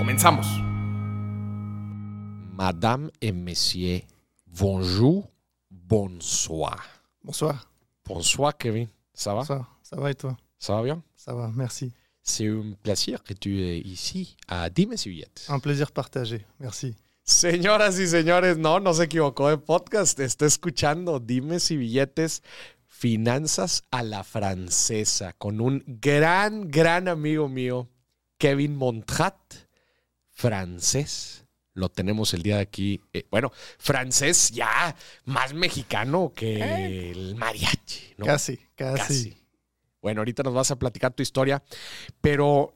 Comenzamos. Madame et Monsieur, bonjour, bonsoir. Bonsoir. Bonsoir, Kevin. Ça va? Bonsoir. Ça va et toi Ça va bien? Ça va, merci. C'est un plaisir que tu es ici à Dimes y Billetes. Un plaisir partagé. Merci. Señoras y señores, no, no se equivocó de podcast. Está escuchando Dimes y Billetes, Finanzas a la Francesa, con un gran, gran amigo mío, Kevin Montrat, francés. Lo tenemos el día de aquí. eh, bueno, francés ya más mexicano que el mariachi, ¿no? Casi, casi. Casi. Bueno, ahorita nos vas a platicar tu historia, pero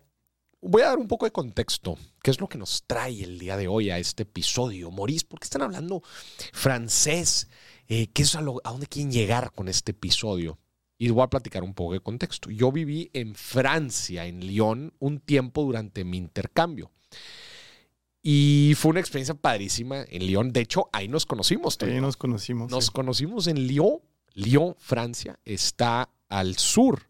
voy a dar un poco de contexto. ¿Qué es lo que nos trae el día de hoy a este episodio? Maurice, ¿por qué están hablando francés? Eh, ¿Qué es a, lo- a dónde quieren llegar con este episodio? Y voy a platicar un poco de contexto. Yo viví en Francia, en Lyon, un tiempo durante mi intercambio. Y fue una experiencia padrísima en Lyon. De hecho, ahí nos conocimos. Ahí nos conocimos. Nos sí. conocimos en Lyon. Lyon, Francia, está al sur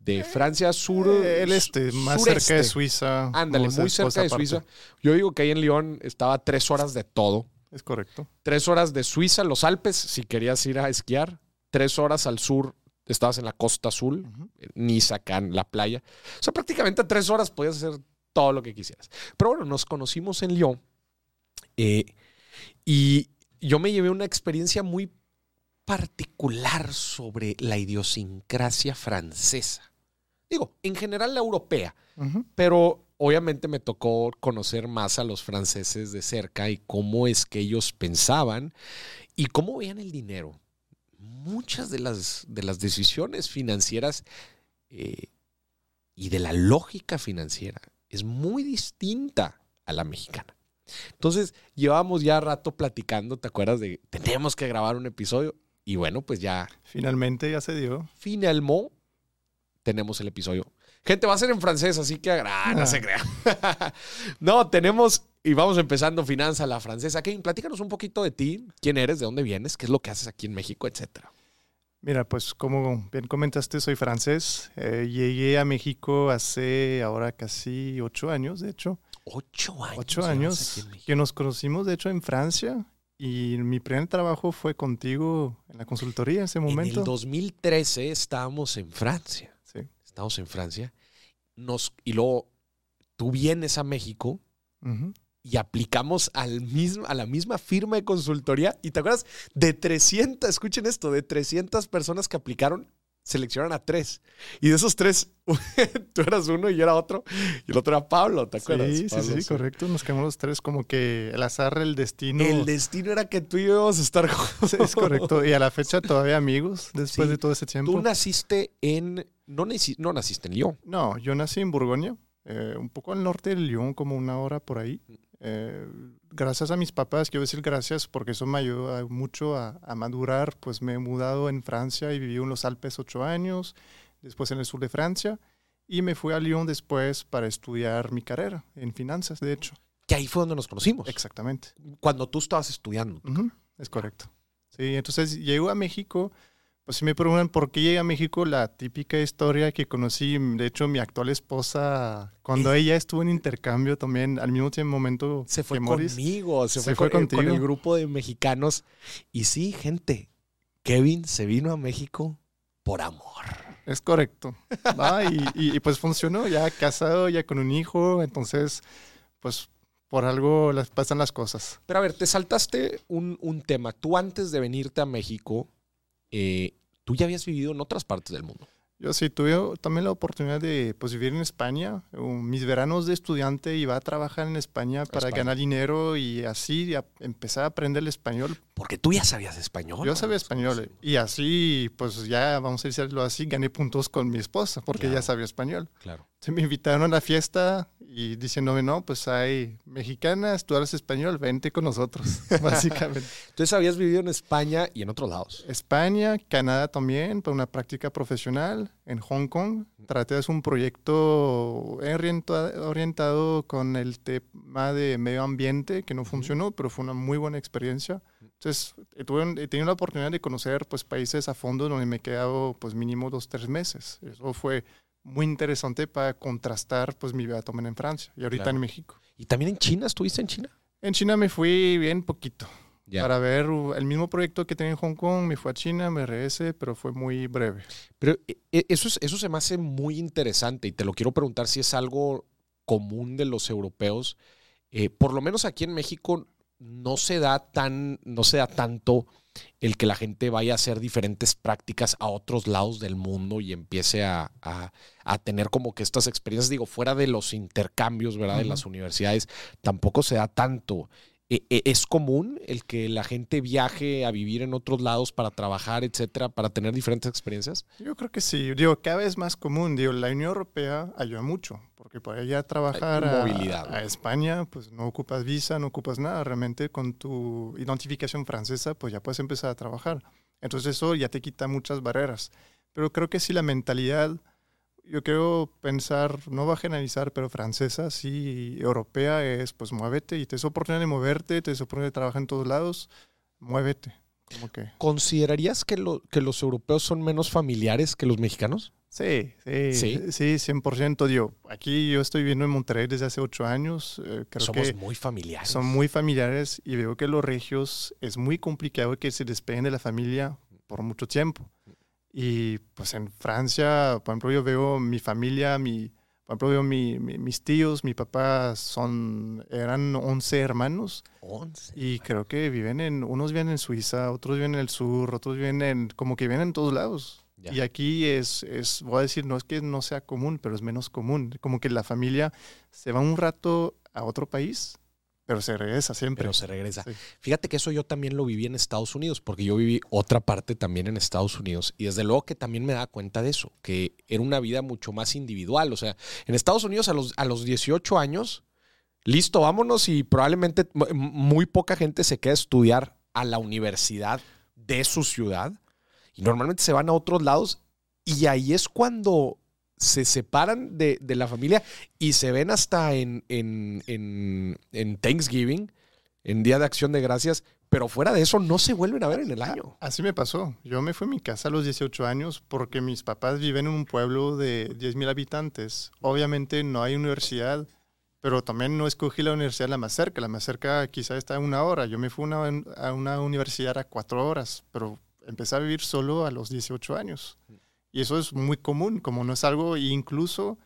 de Francia, sur. Eh, el este, más sureste. cerca de Suiza. Ándale, muy cerca de. Suiza. Yo digo que ahí en Lyon estaba tres horas de todo. Es correcto. Tres horas de Suiza, los Alpes, si querías ir a esquiar. Tres horas al sur, estabas en la costa azul, Ujú. Niza, en la playa. O sea, prácticamente a tres horas podías hacer todo lo que quisieras. Pero bueno, nos conocimos en Lyon eh, y yo me llevé una experiencia muy particular sobre la idiosincrasia francesa. Digo, en general la europea, pero obviamente me tocó conocer más a los franceses de cerca y cómo es que ellos pensaban y cómo veían el dinero. Muchas de las, de las decisiones financieras eh, y de la lógica financiera es muy distinta a la mexicana. Entonces, llevábamos ya rato platicando, ¿te acuerdas de tenemos que grabar un episodio? Y bueno, pues ya Finalmente ya se dio. finalmente tenemos el episodio. Gente, va a ser en francés, así que ah, no Ah. se crean. no, tenemos y vamos empezando Finanza la francesa. Kevin, platícanos un poquito de ti, quién eres, de dónde vienes, qué es lo que haces aquí en México, etcétera. Mira, pues como bien comentaste, soy francés. Eh, llegué a México hace ahora casi ocho años, de hecho. Ocho años. Ocho años en que nos conocimos, de hecho, en Francia. Y mi primer trabajo fue contigo en la consultoría en ese En momento. el 2013 estábamos en Francia. Sí. Estábamos en Francia. Nos, y luego tú vienes a México Ujú. Y aplicamos al mismo, a la misma firma de consultoría. ¿Y te acuerdas? De 300, escuchen esto, de 300 personas que aplicaron, seleccionaron a tres. Y de esos tres, tú eras uno y yo era otro. Y el otro era Pablo, ¿te acuerdas? Sí, sí, sí, correcto. Nos quedamos los tres como que el azar, el destino. El destino era que tú y yo íbamos a estar juntos. Sí, es correcto. Y a la fecha todavía amigos después Sí. de todo ese tiempo. Tú naciste en... No, no naciste en Lyon. No, yo nací en Borgoña, eh, un poco al norte de Lyon, como una hora por ahí. Eh, gracias a mis papás, quiero decir gracias porque eso me ayudó mucho a, a madurar. Pues me he mudado en Francia y viví en los Alpes ocho años, después en el sur de Francia. Y me fui a Lyon después para estudiar mi carrera en finanzas, de hecho. Que ahí fue donde nos conocimos. Exactamente. Cuando tú estabas estudiando. Es correcto. Sí, entonces llego a México. Pues si me preguntan por qué llegué a México, la típica historia que conocí, de hecho, mi actual esposa, cuando ella estuvo en intercambio también, al mismo tiempo momento Se fue que Morris, conmigo, se, Se fue, fue con, con el grupo de mexicanos. Y sí, gente, Kevin se vino a México por amor. Es correcto. Va, y, y- y pues funcionó, ya casado, ya con un hijo, entonces, pues por algo las, pasan las cosas. Pero a ver, te saltaste un, un tema. Tú antes de venirte a México, eh, tú ya habías vivido en otras partes del mundo. Yo sí tuve también la oportunidad de pues, vivir en España. Um, Mis veranos de estudiante iba a trabajar en España para España. ganar dinero y así empecé a aprender el español. Porque tú ya sabías español. Yo sabía español conocimos. y así, pues ya vamos a decirlo así, gané puntos con mi esposa porque Claro. ella sabía español. Claro. Se me invitaron a la fiesta y diciéndome, no, pues hay mexicanas, tú hablas español, vente con nosotros, básicamente. Entonces habías vivido en España y en otros lados. España, Canadá también, para una práctica profesional, en Hong Kong. Traté de hacer un proyecto orientado, con el tema de medio ambiente, que no funcionó, pero fue una muy buena experiencia. Entonces, tuve, he tenido la oportunidad de conocer pues, países a fondo donde me he quedado pues, mínimo dos, tres meses. Eso fue muy interesante para contrastar pues mi vida también en Francia y ahorita en México. ¿Y también en China? ¿Estuviste en China? En China me fui bien poquito. Para ver el mismo proyecto que tenía en Hong Kong, me fui a China, me regresé, pero fue muy breve. Pero e, e, eso, es, eso se me hace muy interesante y te lo quiero preguntar si es algo común de los europeos. Eh, por lo menos aquí en México no se da tan, no se da tanto el que la gente vaya a hacer diferentes prácticas a otros lados del mundo y empiece a, tener como que estas experiencias, digo, fuera de los intercambios, ¿verdad? De las universidades, tampoco se da tanto. E, e, ¿Es común el que la gente viaje a vivir en otros lados para trabajar, etcétera, para tener diferentes experiencias? Yo creo que sí. Digo, cada vez más común. Digo, la Unión Europea ayuda mucho, porque para allá trabajar a, a, España, pues no ocupas visa, no ocupas nada. Realmente con tu identificación francesa, pues ya puedes empezar a trabajar. Entonces eso ya te quita muchas barreras. Pero creo que sí la mentalidad yo quiero pensar, no va a generalizar, pero francesa, sí, europea es, pues muévete y te es oportunidad de moverte, te es oportunidad de trabajar en todos lados, muévete. Como que... ¿Considerarías que, lo, que los europeos son menos familiares que los mexicanos? Sí, sí, sí, sí 100%. Yo, aquí yo estoy viviendo en Monterrey desde hace ocho años. Eh, creo Somos muy familiares. Son muy familiares y veo que los regios es muy complicado que se despeguen de la familia por mucho tiempo. Y pues en Francia, por ejemplo, yo veo mi familia, mi, por ejemplo, veo mi, mis tíos, mi papá son, eran 11 hermanos. 11. Y creo que viven en, unos viven en Suiza, otros viven en el sur, otros viven en, como que viven en todos lados. Y aquí es, es, voy a decir, no es que no sea común, pero es menos común. Como que la familia se va un rato a otro país pero se regresa siempre. Pero se regresa. Fíjate que eso yo también lo viví en Estados Unidos, porque yo viví otra parte también en Estados Unidos. Y desde luego que también me da cuenta de eso, que era una vida mucho más individual. O sea, en Estados Unidos a los, a los 18 años, listo, vámonos y probablemente muy poca gente se queda a estudiar a la universidad de su ciudad. Y normalmente se van a otros lados. Y ahí es cuando se separan de, la familia y se ven hasta en, en, Thanksgiving, en Día de Acción de Gracias, pero fuera de eso no se vuelven a ver en el año. Así me pasó. Yo me fui a mi casa a los 18 años porque mis papás viven en un pueblo de 10.000 habitantes. Obviamente no hay universidad, pero también no escogí la universidad la más cerca. La más cerca quizá está a una hora. Yo me fui a una universidad a cuatro horas, pero empecé a vivir solo a los 18 años. Y eso es muy común, como no es algo, incluso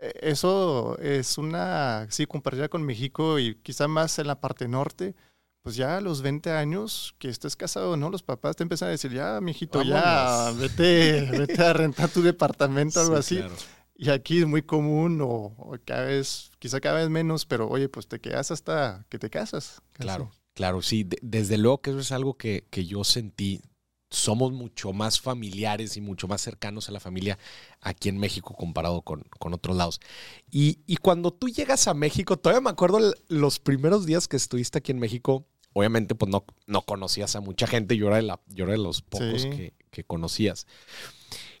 eh, eso es una, sí, compartida con México y quizá más en la parte norte, pues ya a los 20 años que estés casado, ¿no? Los papás te empiezan a decir, ya, mijito, ya, vete, vete a rentar tu departamento, algo así. Y aquí es muy común, o, cada vez, quizá cada vez menos, pero oye, pues te quedas hasta que te casas. Claro, claro, sí. desde luego que eso es algo que, que yo sentí somos mucho más familiares y mucho más cercanos a la familia aquí en México comparado con, otros lados. Y, cuando tú llegas a México, todavía me acuerdo los primeros días que estuviste aquí en México, obviamente pues no, no conocías a mucha gente, yo era de, la, yo de los pocos que, que conocías.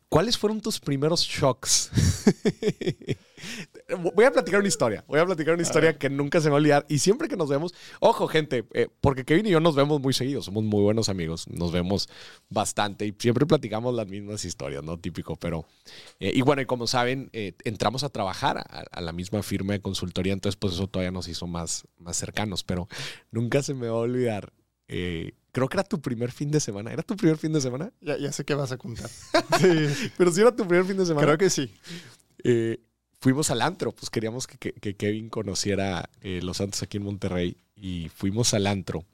¿Cuáles fueron tus primeros shocks? voy a platicar una historia. Voy a platicar una historia que nunca se me va a olvidar. Y siempre que nos vemos, ojo, gente, eh, porque Kevin y yo nos vemos muy seguidos. Somos muy buenos amigos. Nos vemos bastante y siempre platicamos las mismas historias, ¿no? Típico, pero. Eh, y bueno, y como saben, eh, entramos a trabajar a, la misma firma de consultoría. Entonces, pues eso todavía nos hizo más, más cercanos. Pero nunca se me va a olvidar Creo que era tu primer fin de semana. ¿Era tu primer fin de semana? Ya, ya sé qué vas a contar. sí. Pero sí era tu primer fin de semana. Creo que sí. Eh, fuimos al antro, pues queríamos que, Kevin conociera eh, Los Santos aquí en Monterrey y fuimos al antro.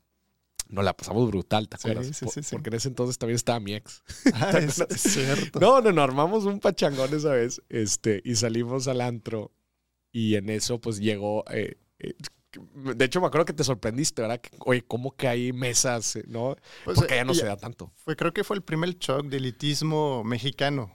Nos la pasamos brutal, ¿te acuerdas? Sí, sí, sí, Porque en ese entonces también estaba mi ex. Ah, es, cierto. No, no, no, armamos un pachangón esa vez este, y salimos al antro y en eso pues llegó... Eh, de hecho, me acuerdo que te sorprendiste, ¿verdad? oye, ¿cómo que hay mesas? ¿No? Pues, Porque ya no se da tanto. Fue, creo que fue el primer shock de elitismo mexicano.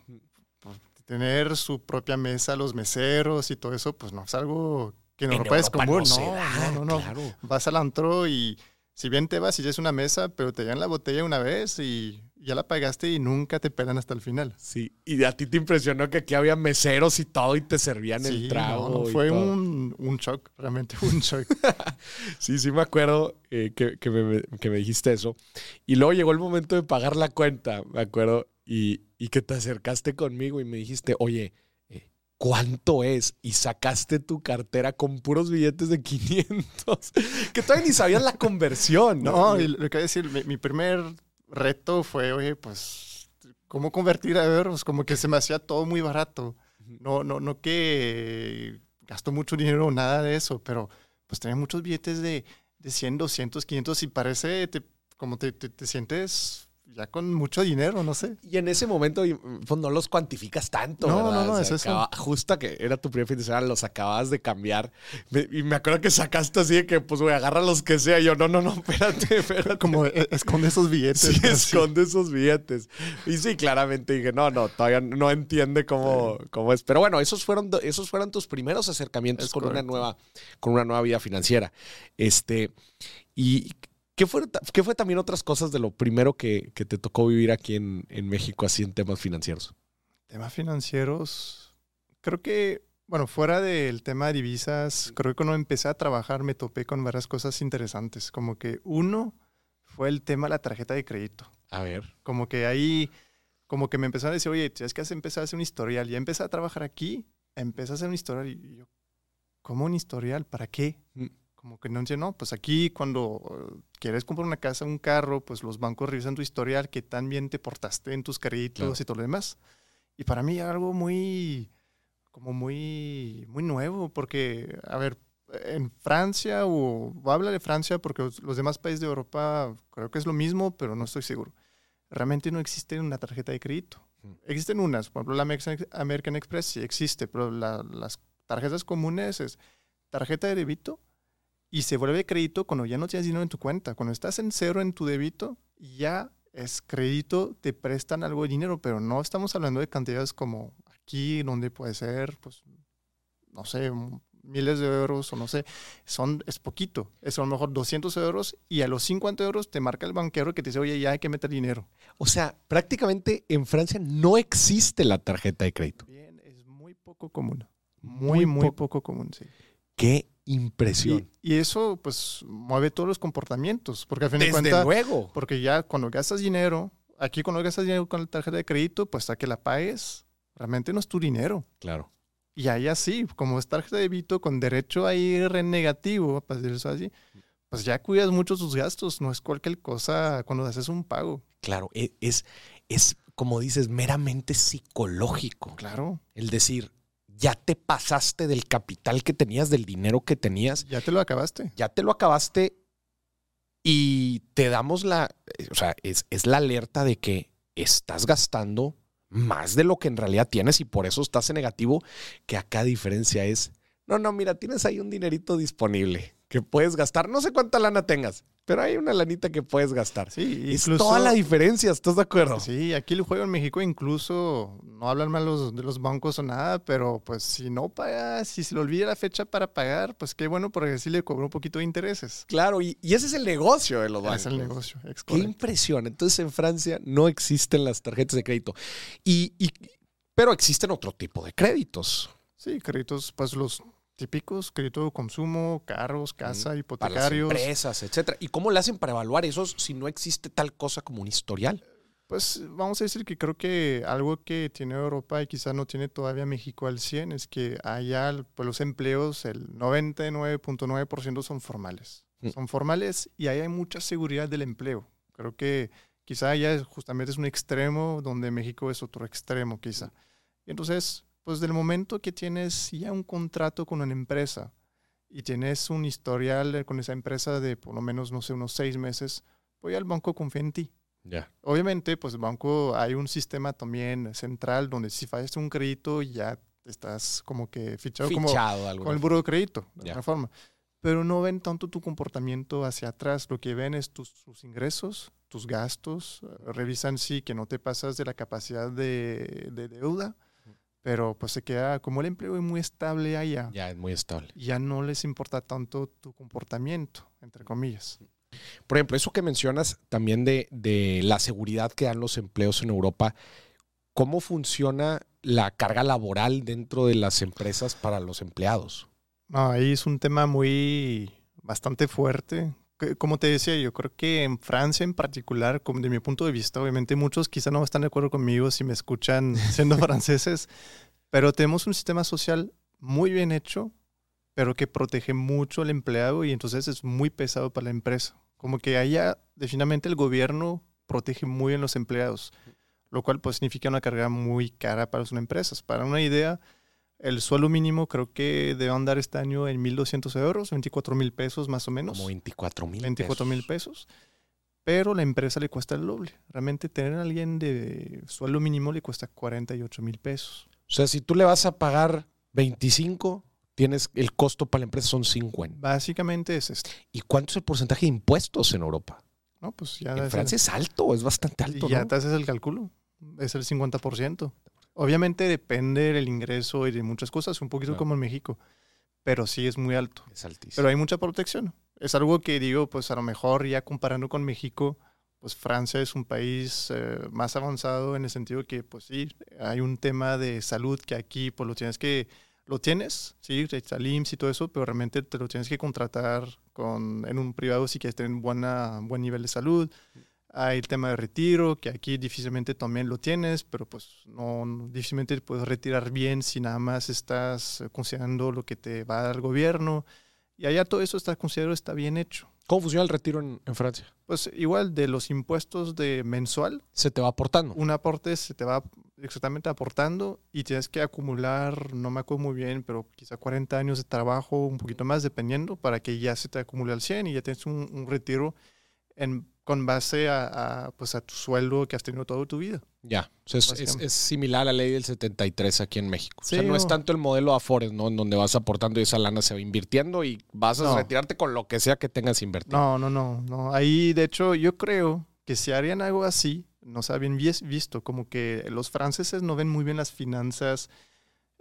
Tener su propia mesa, los meseros y todo eso, pues no es algo que en, En Europa, es Europa común. no No, da, no, no. Vas al antro y si bien te vas y ya es una mesa, pero te dan la botella una vez y ya la pagaste y nunca te pelan hasta el final. Sí, y a ti te impresionó que aquí había meseros y todo y te servían Sí, el trago. no, no, y fue todo. un, un shock, realmente un shock. Sí, sí me acuerdo eh, que, que me, que me dijiste eso. Y luego llegó el momento de pagar la cuenta, me acuerdo, y, y que te acercaste conmigo y me dijiste, oye, eh, ¿cuánto es? Y sacaste tu cartera con puros billetes de 500, que todavía ni sabías la conversión, ¿no? No, y lo que voy a decir, mi, mi primer reto fue, oye, pues, ¿cómo convertir a euros? Como que se me hacía todo muy barato. No, no, no que gasto mucho dinero o nada de eso, pero pues tenía muchos billetes de, de 100, 200, 500 y parece te- como te, te, te sientes ya con mucho dinero, no sé. Y en ese momento pues, no los cuantificas tanto, No, ¿verdad? no, no, O sea, es eso. justo que era tu primer fin de semana, los acababas de cambiar. Me- y me acuerdo que sacaste así de que, pues, güey, agarra los que sea. Y yo, no, no, no, espérate, espérate. Como e- esconde esos billetes. Sí, esconde esos billetes. Y sí, claramente dije, no, no, todavía no entiende cómo, cómo es. Pero bueno, esos fueron, esos fueron tus primeros acercamientos Es con una, nueva, con una nueva vida financiera. Este, y ¿qué fue, qué fue también otras cosas de lo primero que, que te tocó vivir aquí en, en México, así en temas financieros? Temas financieros, creo que, bueno, fuera del tema de divisas, creo que cuando empecé a trabajar me topé con varias cosas interesantes. Como que uno fue el tema de la tarjeta de crédito. A ver. Como que ahí, como que me empezaron a decir, oye, tienes que empezar a hacer un historial. Ya empecé a trabajar aquí, empecé a hacer un historial y yo, ¿cómo un historial? ¿Para qué? Como que no entiendo, no, pues aquí cuando eh, quieres comprar una casa, un carro, pues los bancos revisan tu historial, que tan bien te portaste en tus créditos Claro. y todo lo demás. Y para mí era algo muy, como muy, muy nuevo, porque, a ver, en Francia, o voy a hablar de Francia porque los- los demás países de Europa creo que es lo mismo, pero no estoy seguro. Realmente no existe una tarjeta de crédito. Mm. Existen unas, por ejemplo, la American- American Express sí existe, pero la- las tarjetas comunes es tarjeta de débito y se vuelve crédito cuando ya no tienes dinero en tu cuenta. Cuando estás en cero en tu débito, ya es crédito, te prestan algo de dinero, pero no estamos hablando de cantidades como aquí, donde puede ser, pues, no sé, miles de euros o no sé, son, es poquito. Es a lo mejor 200 euros y a los 50 euros te marca el banquero que te dice, oye, ya hay que meter dinero. O sea, prácticamente en Francia no existe la tarjeta de crédito. Bien, es muy poco común. Muy, muy po- poco común, sí. Qué impresión. Y, y eso, pues, mueve todos los comportamientos, porque al fin de Desde cuentas, luego. porque ya cuando gastas dinero, aquí cuando gastas dinero con la tarjeta de crédito, pues hasta que la pagues, realmente no es tu dinero. Claro. Y ahí así, como es tarjeta de débito con derecho a ir negativo, para decirlo así, pues ya cuidas mucho tus gastos, no es cualquier cosa cuando haces un pago. Claro, e- es, es, como dices, meramente psicológico. Claro, El decir, ya te pasaste del capital que tenías, del dinero que tenías, ya te lo acabaste. ya te lo acabaste y te damos la, eh, o sea, es, es la alerta de que estás gastando más de lo que en realidad tienes y por eso estás en negativo, que acá diferencia es, no, no, mira, tienes ahí un dinerito disponible que puedes gastar, no sé cuánta lana tengas, pero hay una lanita que puedes gastar. Sí, es incluso- toda la diferencia, ¿estás de acuerdo? Sí, aquí el juego en México incluso, no hablan mal los, de los bancos o nada, pero pues si no pagas, si se le olvida la fecha para pagar, pues qué bueno porque así le cobró un poquito de intereses. Claro, y, y ese es el negocio de los bancos. Es el negocio. es Qué impresión. Entonces en Francia no existen las tarjetas de crédito. Y, y- pero existen otro tipo de créditos. Sí, créditos, pues los típicos, crédito de consumo, carros, casa, Para las hipotecarios. empresas, etcétera. ¿Y cómo le hacen para evaluar esos si no existe tal cosa como un historial? Pues vamos a decir que creo que algo que tiene Europa y quizás no tiene todavía México al 100 es que allá pues, los empleos, el 99.9% son formales. Mm. Son formales y ahí hay mucha seguridad del empleo. Creo que quizá allá justamente es un extremo donde México es otro extremo quizá. Y entonces, pues del momento que tienes ya un contrato con una empresa y tienes un historial con esa empresa de por lo menos, no sé, unos seis meses, pues ya el banco confía en ti. Ya. Obviamente, pues el banco hay un sistema también central donde si fallas un crédito ya estás como que fichado, como Fichado algo. con el buro de crédito, de Ya. alguna forma. Pero no ven tanto tu comportamiento hacia atrás, lo que ven es tus, tus ingresos, tus gastos, eh, revisan sí que no te pasas de la capacidad de, de deuda, pero pues se queda, como el empleo es muy estable allá, Ya es muy estable. ya no les importa tanto tu comportamiento, entre comillas. Por ejemplo, eso que mencionas también de, de la seguridad que dan los empleos en Europa, ¿cómo funciona la carga laboral dentro de las empresas para los empleados? No, ahí es un tema muy bastante fuerte. Como te decía, yo creo que en Francia en particular, como de mi punto de vista, obviamente muchos quizá no están de acuerdo conmigo si me escuchan siendo franceses, pero tenemos un sistema social muy bien hecho, pero que protege mucho al empleado y entonces es muy pesado para la empresa. Como que allá definitivamente el gobierno protege muy bien los empleados, lo cual pues significa una carga muy cara para las empresas. Para una idea, el suelo mínimo creo que debe andar este año en 1.200 euros, 24 mil pesos más o menos. Como 24 mil 24 mil pesos. Pero la empresa le cuesta el doble. Realmente tener a alguien de sueldo mínimo le cuesta 48 mil pesos. O sea, si tú le vas a pagar 25, tienes el costo para la empresa son 50. Básicamente es esto. ¿Y cuánto es el porcentaje de impuestos en Europa? ¿no? Pues ya, En Francia es alto, es bastante y alto, ya ¿no? te haces el cálculo. Es el 50%. Obviamente depende del ingreso y de muchas cosas, un poquito Claro. como en México. Pero sí es muy alto. Es altísimo. Pero hay mucha protección. Es algo que digo, pues a lo mejor ya comparando con México, pues Francia es un país eh, más avanzado en el sentido que, pues sí, hay un tema de salud que aquí, pues lo tienes que, lo tienes, sí, está el IMSS y todo eso, pero realmente te lo tienes que contratar con, en un privado si quieres tener buena, buen nivel de salud. Hay el tema de retiro, que aquí difícilmente también lo tienes, pero pues no, no- difícilmente puedes retirar bien si nada más estás eh, considerando lo que te va a dar el gobierno. Y allá todo eso está considerado está bien hecho. ¿Cómo funciona el retiro en, en Francia? Pues igual de los impuestos de mensual, Se te va aportando. un aporte se te va exactamente aportando y tienes que acumular, no me acuerdo muy bien, pero quizá 40 años de trabajo, un poquito más dependiendo, para que ya se te acumule al 100 y ya tienes un, un retiro en, con base a, a, pues a tu sueldo que has tenido toda tu vida. Ya. O sea, es, es- similar a la ley del 73 aquí en México. o sea, no es tanto el modelo Afores, ¿no? En donde vas aportando y esa lana se va invirtiendo y vas a No. retirarte con lo que sea que tengas invertido. No, no, no, no. Ahí, de hecho, yo creo que si harían algo así, no se ha bien vis- visto, como que los franceses no ven muy bien las finanzas.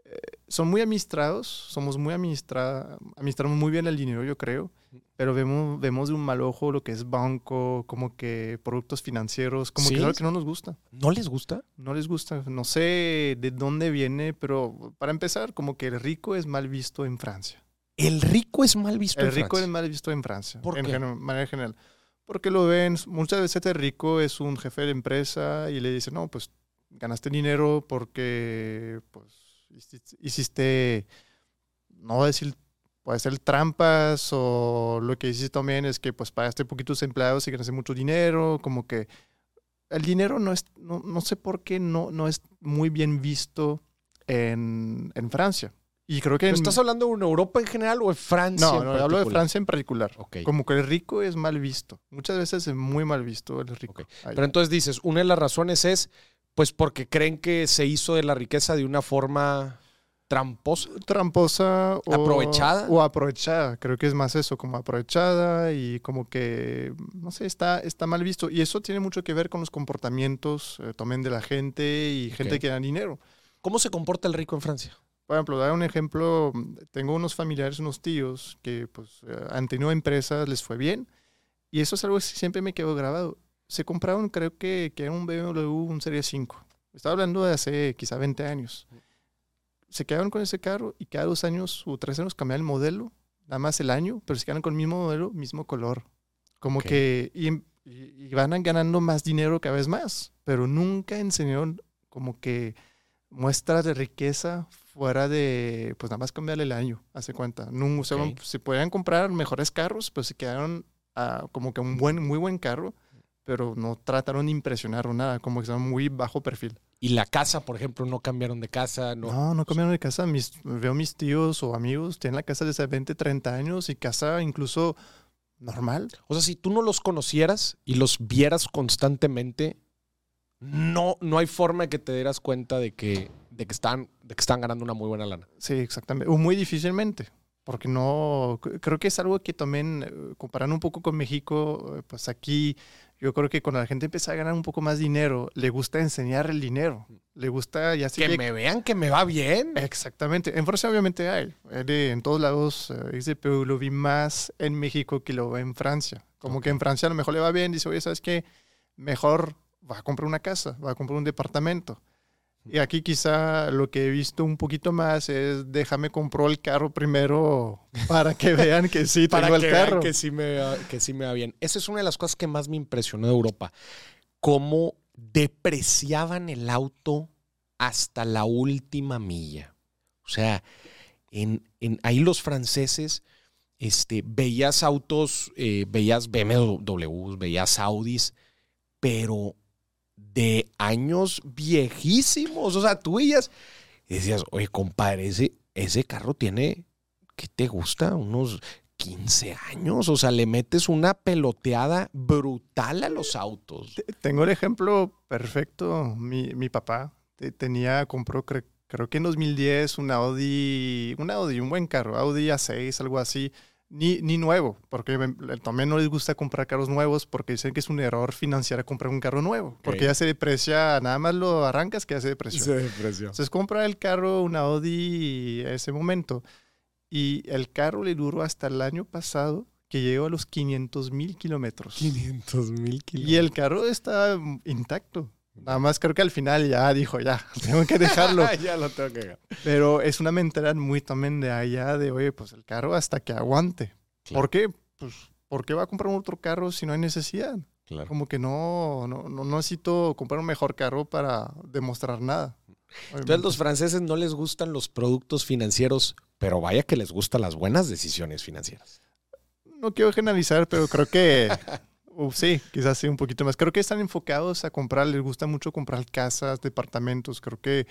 Eh, son muy administrados, somos muy administra administramos muy bien el dinero, yo creo, pero vemos, vemos de un mal ojo lo que es banco, como que productos financieros, como ¿Sí? que es algo que no nos gusta. ¿No les gusta? No les gusta. No sé de dónde viene, pero para empezar, como que el rico es mal visto en Francia. El rico es mal visto El en rico Francia. es mal visto en Francia, ¿Por en qué? genu- manera general. Porque lo ven, muchas veces el rico es un jefe de empresa y le dice, no, pues ganaste dinero porque pues, hiciste- hiciste, no voy a decir, puede ser trampas o lo que hiciste también es que pues pagaste poquitos empleados y ganaste mucho dinero, como que el dinero no es, no, no sé por qué no, no es muy bien visto en, en Francia. Y creo que ¿Pero en- ¿Estás hablando de Europa en general o de Francia? no, en no, hablo de? Francia en particular. Ok. Como que el rico es mal visto. Muchas veces es muy mal visto el rico. Ok. Ahí. Pero entonces dices, una de las razones es, pues porque creen que se hizo de la riqueza de una forma tramposa. Tramposa o ¿Aprovechada? O aprovechada. Creo que es más eso, como aprovechada y como que, no sé, está, está mal visto. Y eso tiene mucho que ver con los comportamientos eh, también de la gente y gente que da dinero. ¿Cómo se comporta el rico en Francia? Por ejemplo, dar un ejemplo, tengo unos familiares, unos tíos que pues eh, han tenido empresas, les fue bien. Y eso es algo que siempre me quedó grabado. Se compraron, creo que, que era un BMW, un Serie 5. Estaba hablando de hace quizá 20 años. Se quedaron con ese carro y cada dos años o tres años cambiaban el modelo, nada más el año, pero se quedaron con el mismo modelo, mismo color. Como que y, y- y van ganando más dinero cada vez más, pero nunca enseñaron como que muestras de riqueza fuera de, pues nada más cambiarle el año, hace cuenta. No, o sea, Ok. se podían comprar mejores carros, pero se quedaron como que un buen, muy buen carro, pero no trataron de impresionar o nada, como que estaban muy bajo perfil. Y la casa, por ejemplo, no cambiaron de casa. No. No, no cambiaron de casa. Mis, veo mis tíos o amigos, tienen la casa desde 20, 30 años y casa incluso normal. O sea, si tú no los conocieras y los vieras constantemente, no, no hay forma de que te dieras cuenta de que, de que, están, de que están ganando una muy buena lana. Sí, exactamente. O muy difícilmente. Porque no, creo que es algo que también, eh, comparando un poco con México, eh, pues aquí yo creo que cuando la gente empieza a ganar un poco más dinero, le gusta enseñar el dinero. Le gusta ya que me vean que me va bien. Exactamente. En Francia obviamente hay. En todos lados eh, pero lo vi más en México que lo ve en Francia. Como que en Francia a lo mejor le va bien. Dice, oye, ¿sabes qué? Mejor va a comprar una casa, va a comprar un departamento. Y aquí quizá lo que he visto un poquito más es déjame comprar el carro primero para que vean que sí para tengo que el carro. que sí, me va, que sí me va bien. Esa es una de las cosas que más me impresionó de Europa. Cómo depreciaban el auto hasta la última milla. O sea, en, en ahí los franceses este, veías autos, eh, veías BMWs, veías Audis, pero de años viejísimos. O sea, tú veías y decías, oye, compadre, ese, ese carro tiene, ¿qué te gusta? Unos 15 años. O sea, le metes una peloteada brutal a los autos. Tengo el ejemplo perfecto. Mi, mi papá tenía, compró, creo que en 2010, un Audi, un Audi, un buen carro, Audi A6, algo así ni, ni nuevo, porque también no les gusta comprar carros nuevos porque dicen que es un error financiar comprar un carro nuevo, porque ya se deprecia, nada más lo arrancas que ya se deprecia. Se. Entonces compra el carro, un Audi a ese momento, y el carro le duró hasta el año pasado que llegó a los 500 mil kilómetros. 500 mil kilómetros. Y el carro está intacto. Nada más creo que al final ya dijo, ya, tengo que dejarlo. ya lo tengo que dejar. Pero es una mentalidad muy también de allá de, oye, pues el carro hasta que aguante. ¿Por qué? Pues, ¿por qué va a comprar un otro carro si no hay necesidad? Claro. Como que no, no, no, necesito comprar un mejor carro para demostrar nada. Entonces, los franceses no les gustan los productos financieros, pero vaya que les gustan las buenas decisiones financieras. No quiero generalizar, pero creo que sí, quizás sí, un poquito más. Creo que están enfocados a comprar, les gusta mucho comprar casas, departamentos. Creo que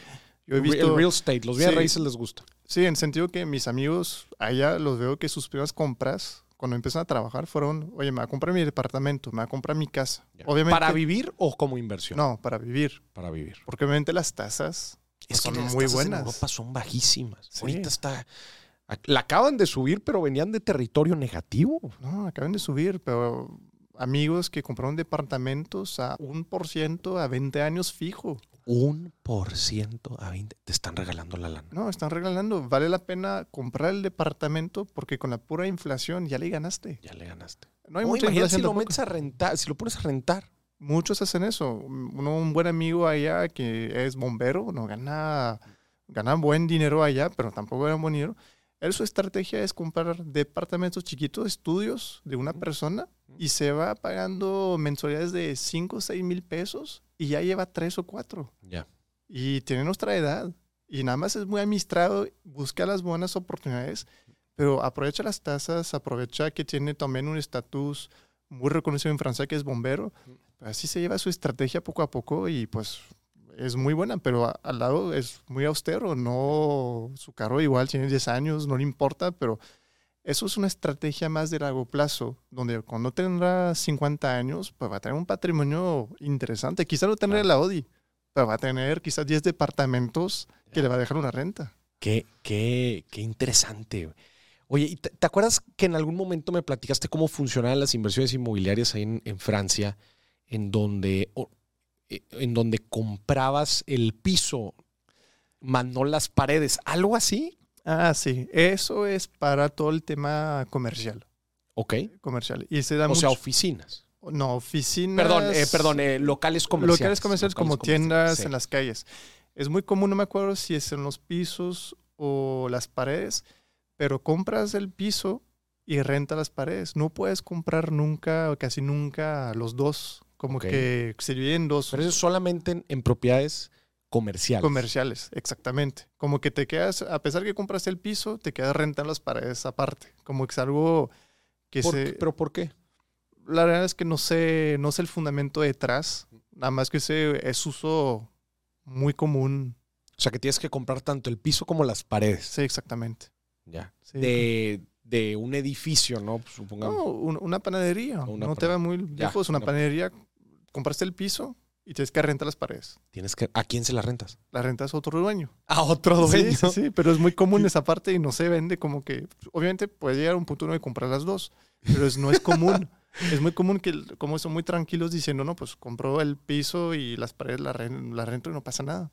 yo he visto. El real estate, los bienes raíces les gusta. Sí, en sentido que mis amigos allá los veo que sus primeras compras, cuando empiezan a trabajar, fueron: oye, me va a comprar mi departamento, me va a comprar mi casa. Obviamente. ¿Para vivir o como inversión? No, para vivir. Para vivir. Porque obviamente las tasas son muy buenas. En Europa son bajísimas. Ahorita está. La acaban de subir, pero venían de territorio negativo. No, acaban de subir, pero amigos que compraron departamentos a un por ciento a 20 años fijo. Un por ciento a 20. Te están regalando la lana. No, están regalando. Vale la pena comprar el departamento porque con la pura inflación ya le ganaste. Ya le ganaste. No hay mucha inflación. Si lo metes a rentar, si lo pones a rentar. Muchos hacen eso. Uno, un buen amigo allá que es bombero, no gana, gana buen dinero allá, pero tampoco gana buen dinero. Él su estrategia es comprar departamentos chiquitos, estudios de una persona y se va pagando mensualidades de 5 o 6 mil pesos y ya lleva 3 o 4. Ya. Y tiene nuestra edad y nada más es muy administrado, busca las buenas oportunidades, pero aprovecha las tasas, aprovecha que tiene también un estatus muy reconocido en Francia que es bombero. Así se lleva su estrategia poco a poco y pues es muy buena, pero al lado es muy austero. No, su carro igual tiene 10 años, no le importa, pero eso es una estrategia más de largo plazo, donde cuando tendrá 50 años, pues va a tener un patrimonio interesante. Quizá no tendrá la Audi, pero va a tener quizás 10 departamentos que le va a dejar una renta. Qué, qué, qué interesante. Oye, ¿te, ¿te, acuerdas que en algún momento me platicaste cómo funcionaban las inversiones inmobiliarias ahí en, en Francia, en donde, eh, en donde comprabas el piso, mandó las paredes, algo así? Ah, sí. Eso es para todo el tema comercial. Ok. Comercial. Y se da o sea, oficinas. No, oficinas. Perdón, eh, perdón, eh, locales comerciales. Locales comerciales como tiendas en las calles. Es muy común, no me acuerdo si es en los pisos o las paredes, pero compras el piso y renta las paredes. No puedes comprar nunca o casi nunca los dos. Como que se dividen dos. Pero eso es solamente en propiedades comerciales. Comerciales, exactamente. Como que te quedas, a pesar que compras el piso, te quedas rentando las paredes aparte. Como que es algo que se... ¿Pero por qué? La verdad es que no sé, no sé el fundamento detrás. Nada más que ese es uso muy común. O sea, que tienes que comprar tanto el piso como las paredes. Sí, exactamente. Ya. De, de, un edificio, ¿no? Supongamos. No, una panadería. no te va muy lejos. una panadería, compraste el piso, y tienes que rentar las paredes. Tienes que, ¿A quién se las rentas? La rentas a otro dueño. A otro dueño. Sí, sí, pero es muy común esa parte y no se vende como que. Obviamente puede llegar a un punto de comprar las dos, pero no es común. es muy común que, como son muy tranquilos diciendo, no, pues compró el piso y las paredes la, la rento y no pasa nada.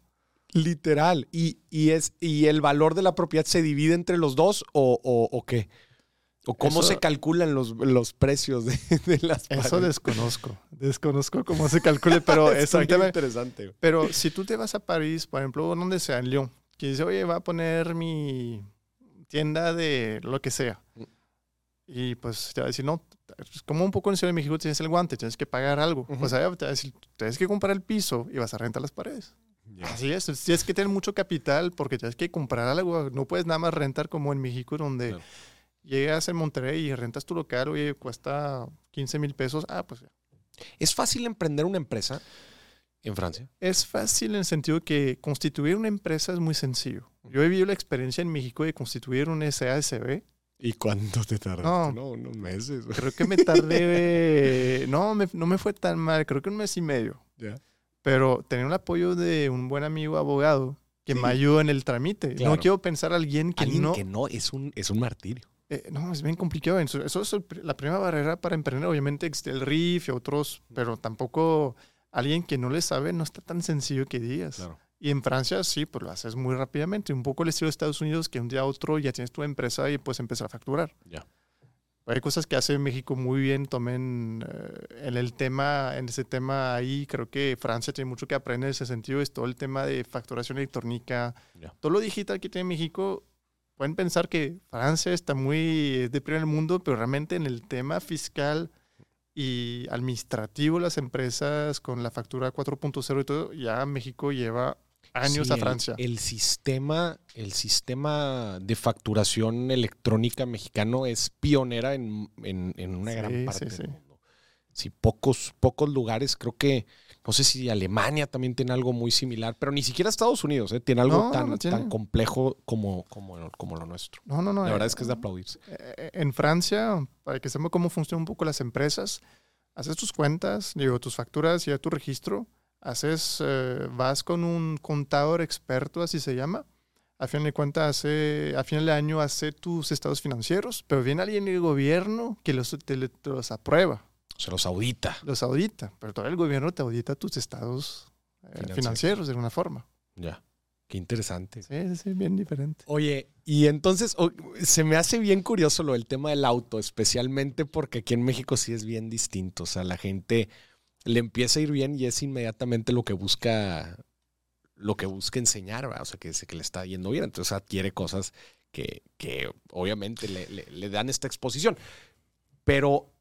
Literal. ¿Y, y, es, ¿Y el valor de la propiedad se divide entre los dos o, o, qué? ¿O cómo se calculan los, los precios de, las paredes? Eso desconozco. Desconozco cómo se calcule, pero es un tema interesante. Pero si tú te vas a París, por ejemplo, donde sea, en Lyon, que dice, oye, va a poner mi tienda de lo que sea. Mm. Y pues te va a decir, no, como un poco en Ciudad de México tienes el guante, tienes que pagar algo. Pues allá te va a decir, tienes que comprar el piso y vas a rentar las paredes. Así es, tienes que tener mucho capital porque tienes que comprar algo. No puedes nada más rentar como en México, donde llegas en Monterrey y rentas tu local, oye, cuesta 15 mil pesos. Ah, pues ¿Es fácil emprender una empresa en Francia? Es fácil en el sentido que constituir una empresa es muy sencillo. Yo he vivido la experiencia en México de constituir un SASB ¿Y cuánto te tardaste? No, unos meses. Creo que me tardé. no, no me fue tan mal. Creo que un mes y medio. Ya. Pero tenía el apoyo de un buen amigo abogado que me ayudó en el trámite. No quiero pensar a alguien que alguien no. que no es un, es un martirio. Eh, no, es bien complicado. Eso, es la primera barrera para emprender. Obviamente existe el RIF y otros, pero tampoco alguien que no le sabe no está tan sencillo que digas. Claro. Y en Francia sí, pues lo haces muy rápidamente. Un poco el estilo de Estados Unidos, que un día a otro ya tienes tu empresa y puedes empezar a facturar. Ya. Hay cosas que hace México muy bien. Tomen eh, en el tema, en ese tema ahí, creo que Francia tiene mucho que aprender en ese sentido. Es todo el tema de facturación electrónica. Todo lo digital que tiene México. Pueden pensar que Francia está muy de primer mundo, pero realmente en el tema fiscal y administrativo, las empresas con la factura 4.0 y todo, ya México lleva años a Francia. El, sistema, el sistema de facturación electrónica mexicano es pionera en, una gran parte del mundo. Sí, pocos, pocos lugares, creo que, no sé si Alemania también tiene algo muy similar, pero ni siquiera Estados Unidos ¿eh? tiene algo tan, tan complejo como, como, como, lo nuestro. No, no, no. La verdad es que es de aplaudirse. Eh, eh, en Francia, para que sepa cómo funcionan un poco las empresas, haces tus cuentas, digo, tus facturas y tu registro, haces, eh, vas con un contador experto, así se llama. A fin de cuentas, hace, a final de año hace tus estados financieros, pero viene alguien del gobierno que los, te, los aprueba. Se los audita. Los audita, pero todo el gobierno te audita tus estados eh, financieros. de alguna forma. Ya. Qué interesante. Sí, sí, bien diferente. Oye, y entonces se me hace bien curioso lo del tema del auto, especialmente porque aquí en México sí es bien distinto. O sea, la gente le empieza a ir bien y es inmediatamente lo que busca lo que busca enseñar, o sea, que, que le está yendo bien, entonces adquiere cosas que, que obviamente le, le, dan esta exposición. Pero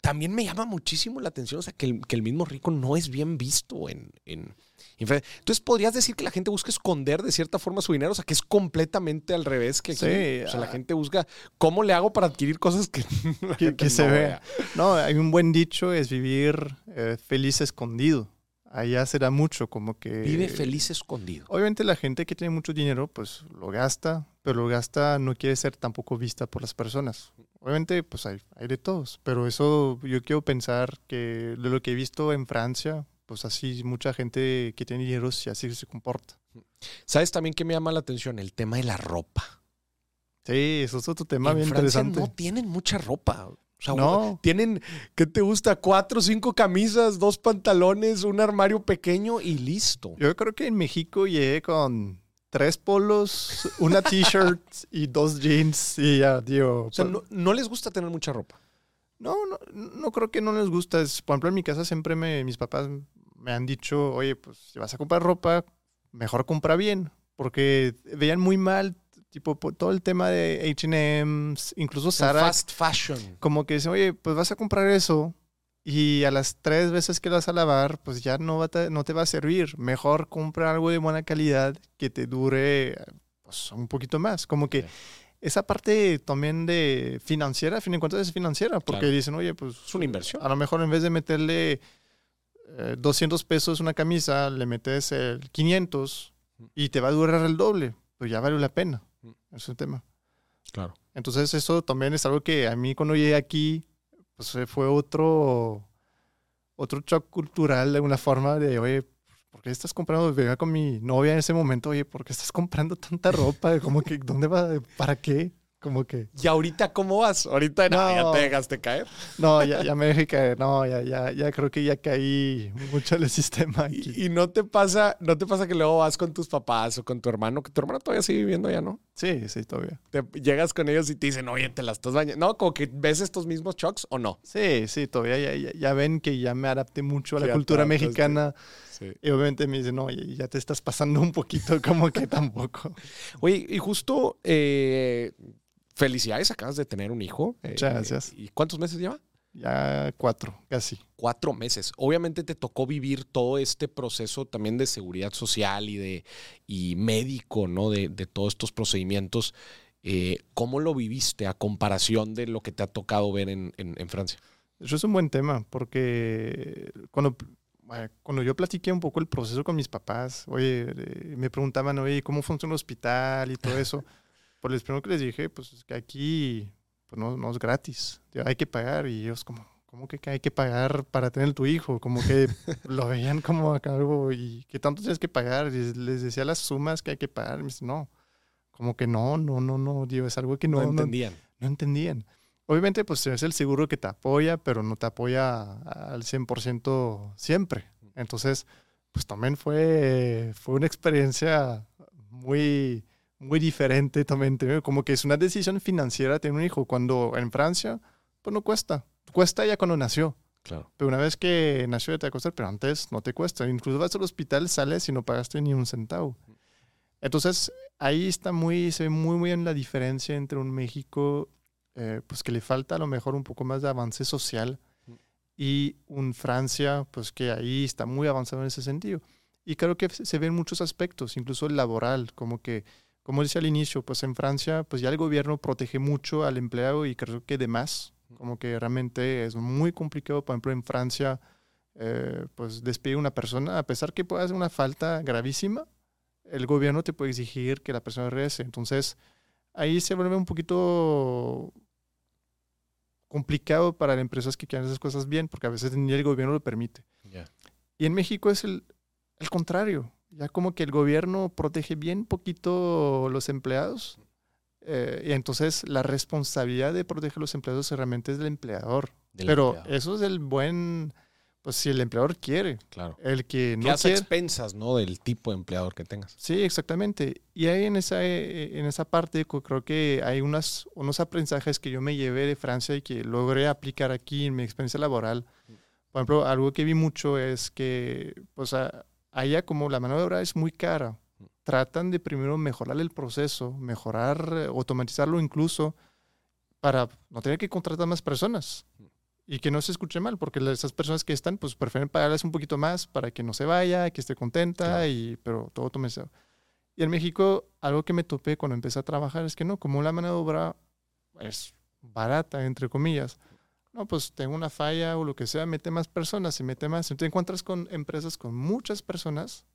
también me llama muchísimo la atención, o sea, que el, que el mismo rico no es bien visto en, en, entonces, ¿podrías decir que la gente busca esconder de cierta forma su dinero? O sea, que es completamente al revés que aquí. o sea, la ah. gente busca cómo le hago para adquirir cosas que, que, se vea. No, hay un buen dicho, es vivir eh, feliz escondido. Allá será mucho, como que... Vive feliz escondido. Obviamente la gente que tiene mucho dinero, pues lo gasta, pero lo gasta no quiere ser tampoco vista por las personas. Obviamente, pues hay, hay de todos, pero eso yo quiero pensar que de lo que he visto en Francia, pues así mucha gente que tiene dinero y así se comporta. ¿Sabes también qué me llama la atención? El tema de la ropa. Sí, eso es otro tema bien interesante. No tienen mucha ropa. O sea, no. tienen, ¿qué te gusta? Cuatro, cinco camisas, dos pantalones, un armario pequeño y listo. Yo creo que en México llegué con tres polos, una t-shirt y dos jeans y ya, digo. O sea, no, no les gusta tener mucha ropa. No, no, no creo que no les gusta. por ejemplo, en mi casa siempre me, mis papás me han dicho, oye, pues si vas a comprar ropa, mejor compra bien, porque veían muy mal, tipo, todo el tema de H&M, incluso Sara. Fast fashion. Como que dicen, oye, pues vas a comprar eso y a las tres veces que lo vas a lavar, pues ya no, va no te va a servir. Mejor compra algo de buena calidad que te dure pues, un poquito más. Como que esa parte también de financiera, a fin de cuentas es financiera, porque dicen, oye, pues... Es una inversión. A lo mejor en vez de meterle 200 eh, pesos una camisa, le metes el 500 y te va a durar el doble, pues ya vale la pena. Es un tema. Claro. Entonces eso también es algo que a mí cuando llegué aquí, pues fue otro, otro shock cultural de alguna forma de, oye, ¿por qué estás comprando? Venga con mi novia en ese momento, oye, ¿por qué estás comprando tanta ropa? Como que, ¿dónde va? ¿Para qué? Como que... ¿Y ahorita cómo vas? Ahorita no, ya te dejaste caer. No, ya, ya me dejé caer. No, ya, ya, ya creo que ya caí mucho en el sistema aquí. Y, y no te pasa, no te pasa que luego vas con tus papás o con tu hermano, que tu hermano todavía sigue viviendo ya, ¿no? Sí, sí, todavía. Te llegas con ellos y te dicen, oye, te la estás bañando. No, como que ves estos mismos shocks o no. Sí, sí, todavía ya, ya, ya ven que ya me adapté mucho a la cultura adaptaste. mexicana. Sí. Y obviamente me dicen, no, ya, ya te estás pasando un poquito, como que tampoco. Oye, y justo, eh, felicidades, acabas de tener un hijo. Eh, Muchas gracias. ¿Y cuántos meses lleva? Ya cuatro, casi. Cuatro meses. Obviamente te tocó vivir todo este proceso también de seguridad social y de y médico, ¿no? De, de todos estos procedimientos. Eh, ¿Cómo lo viviste a comparación de lo que te ha tocado ver en, en- en Francia? Eso es un buen tema, porque cuando, eh, cuando yo platiqué un poco el proceso con mis papás, oye, me preguntaban, oye, ¿cómo funciona el hospital y todo eso? Pues les primero que les dije, pues es que aquí pues no, no es gratis, hay que pagar. Y ellos como, ¿cómo que hay que pagar para tener tu hijo? Como que lo veían como acá algo, ¿y qué tanto tienes que pagar? Y les decía las sumas que hay que pagar. Y me dice, no, como que no, no, no, no, digo, es algo que No, no, no, entendían. no entendían. Obviamente, pues es el seguro que te apoya, pero no te apoya al 100% siempre. Entonces, pues también fue, fue una experiencia muy, muy diferente también. Como que es una decisión financiera tener un hijo. Cuando en Francia, pues no cuesta. Cuesta ya cuando nació. Claro. Pero una vez que nació ya te va a costar, pero antes no te cuesta. Incluso vas al hospital, sales y no pagaste ni un centavo. Entonces, ahí está muy, se ve muy bien la diferencia entre un México, eh, pues que le falta a lo mejor un poco más de avance social, y un Francia, pues que ahí está muy avanzado en ese sentido. Y creo que se ven muchos aspectos, incluso el laboral, como que, como decía al inicio, pues en Francia, pues ya el gobierno protege mucho al empleado y creo que de más, como que realmente es muy complicado, por ejemplo, en Francia, eh, pues despedir a una persona, a pesar que pueda hacer una falta gravísima, el gobierno te puede exigir que la persona regrese. Entonces, ahí se vuelve un poquito complicado para las empresas que quieren esas cosas bien, porque a veces ni el gobierno lo permite. Ya. Y en México es el, el contrario. Ya como que el gobierno protege bien poquito los empleados. eh, y entonces la responsabilidad de proteger a los empleados realmente es del empleador. Del Pero empleado. eso es el buen, pues si el empleador quiere, Claro. el que no hace quiere. expensas, ¿no? Del tipo de empleador que tengas. Sí, exactamente. Y ahí en esa, eh, en esa parte creo que hay unas, unos aprendizajes que yo me llevé de Francia y que logré aplicar aquí en mi experiencia laboral. Por ejemplo, algo que vi mucho es que, pues, a- allá como la mano de obra es muy cara, tratan de primero mejorar el proceso, mejorar, eh, automatizarlo incluso, para no tener que contratar más personas. Y que no se escuche mal, porque esas personas que están, pues prefieren pagarles un poquito más para que no se vaya, que esté contenta, Claro. y, pero todo automatizado. Y en México, algo que me topé cuando empecé a trabajar es que no, como la mano de obra es barata, entre comillas, no, pues tengo una falla o lo que sea, mete más personas, se mete más. Entonces te encuentras con empresas con muchas personas,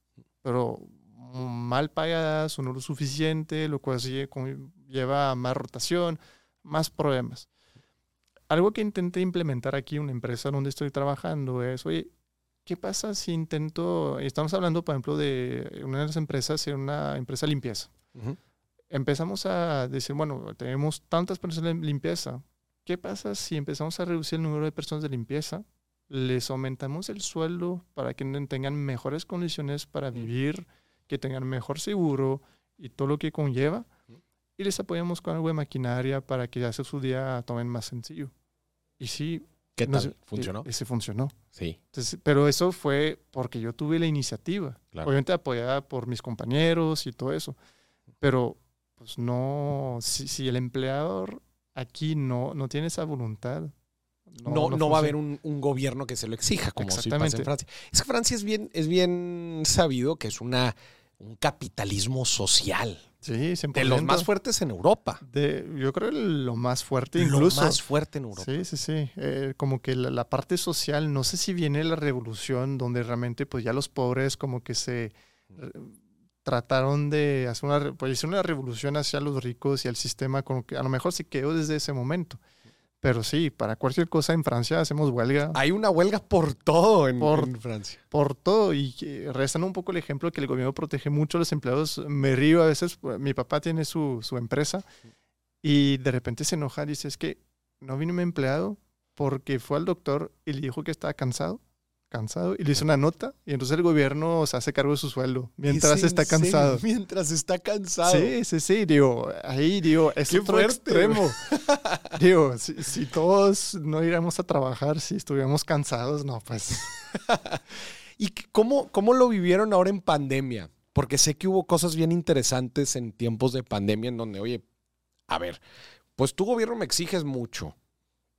pero mal pagadas o no lo suficiente, lo cual lleva a más rotación, más problemas. Algo que intenté implementar aquí en una empresa donde estoy trabajando es, oye, ¿qué pasa si intento, estamos hablando, por ejemplo, de una de las empresas, era una empresa de limpieza. Ujú. Empezamos a decir, bueno, tenemos tantas personas en limpieza, ¿qué pasa si empezamos a reducir el número de personas de limpieza? Les aumentamos el sueldo para que tengan mejores condiciones para vivir, que tengan mejor seguro y todo lo que conlleva. Y les apoyamos con algo de maquinaria para que hacer su día tomen más sencillo. Y sí, ¿Qué tal? sé, ¿Funcionó? Ese funcionó. Sí, Entonces, pero eso fue porque yo tuve la iniciativa. claro. Obviamente apoyada por mis compañeros y todo eso. Pero, pues no, si, si el empleador aquí no, no tiene esa voluntad. No, no, va a haber un, un gobierno que se lo exija, como si pasa en Exactamente. Francia. Es que Francia es bien, es bien sabido que es una, un capitalismo social. Sí, 100%. De los más fuertes en Europa. De- yo creo lo más fuerte incluso. Lo más fuerte en Europa. Sí, sí, sí. Eh, como que la, la parte social, no sé si viene la revolución donde realmente pues ya los pobres como que se trataron de hacer una, pues, hicieron una revolución hacia los ricos y el sistema como que a lo mejor se quedó desde ese momento. Pero sí, para cualquier cosa en Francia hacemos huelga Hay una huelga por todo en, Por- en Francia. por todo y rezan un poco el ejemplo que el gobierno protege mucho a los empleados. Me río a veces, pues, mi papá tiene su, su empresa Y de repente se enoja, dice, es que no vino mi empleado porque fue al doctor y le dijo que estaba cansado, cansado, y le hizo una nota, y entonces el gobierno se hace cargo de su sueldo mientras ¿Es en está serio? cansado. Mientras está cansado. Sí, sí, sí, digo, ahí, digo, es Qué otro fuerte, extremo. digo, si, si todos no íbamos a trabajar, si estuviéramos cansados, no, pues, ¿Y cómo, cómo lo vivieron ahora en pandemia? Porque sé que hubo cosas bien interesantes en tiempos de pandemia en donde, oye, a ver, pues tu gobierno me exiges mucho,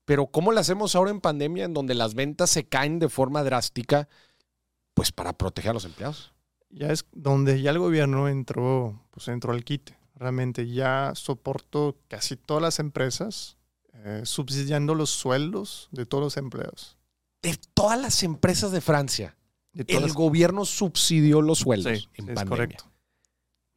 pero ¿cómo lo hacemos ahora en pandemia en donde las ventas se caen de forma drástica? Pues para proteger a los empleados. ya es donde ya el gobierno entró, pues entró al quite. Realmente ya soportó casi todas las empresas eh, subsidiando los sueldos de todos los empleados. De todas las empresas de Francia, De el las- gobierno subsidió los sueldos Sí, en es pandemia. correcto.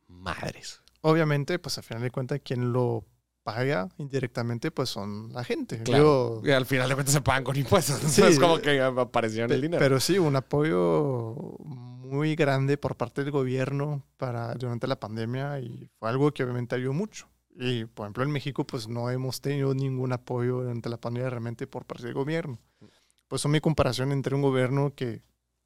Madres. Obviamente, pues al final de cuentas, quien lo paga indirectamente, pues son la gente. Claro. Digo, Y al final de cuentas se pagan con impuestos. Sí. es como que apareció en el dinero. Pero sí, un apoyo muy grande por parte del gobierno para durante la pandemia y fue algo que obviamente ayudó mucho. Y por ejemplo en México pues no hemos tenido ningún apoyo durante la pandemia realmente por parte del gobierno. Pues son mi comparación entre un gobierno que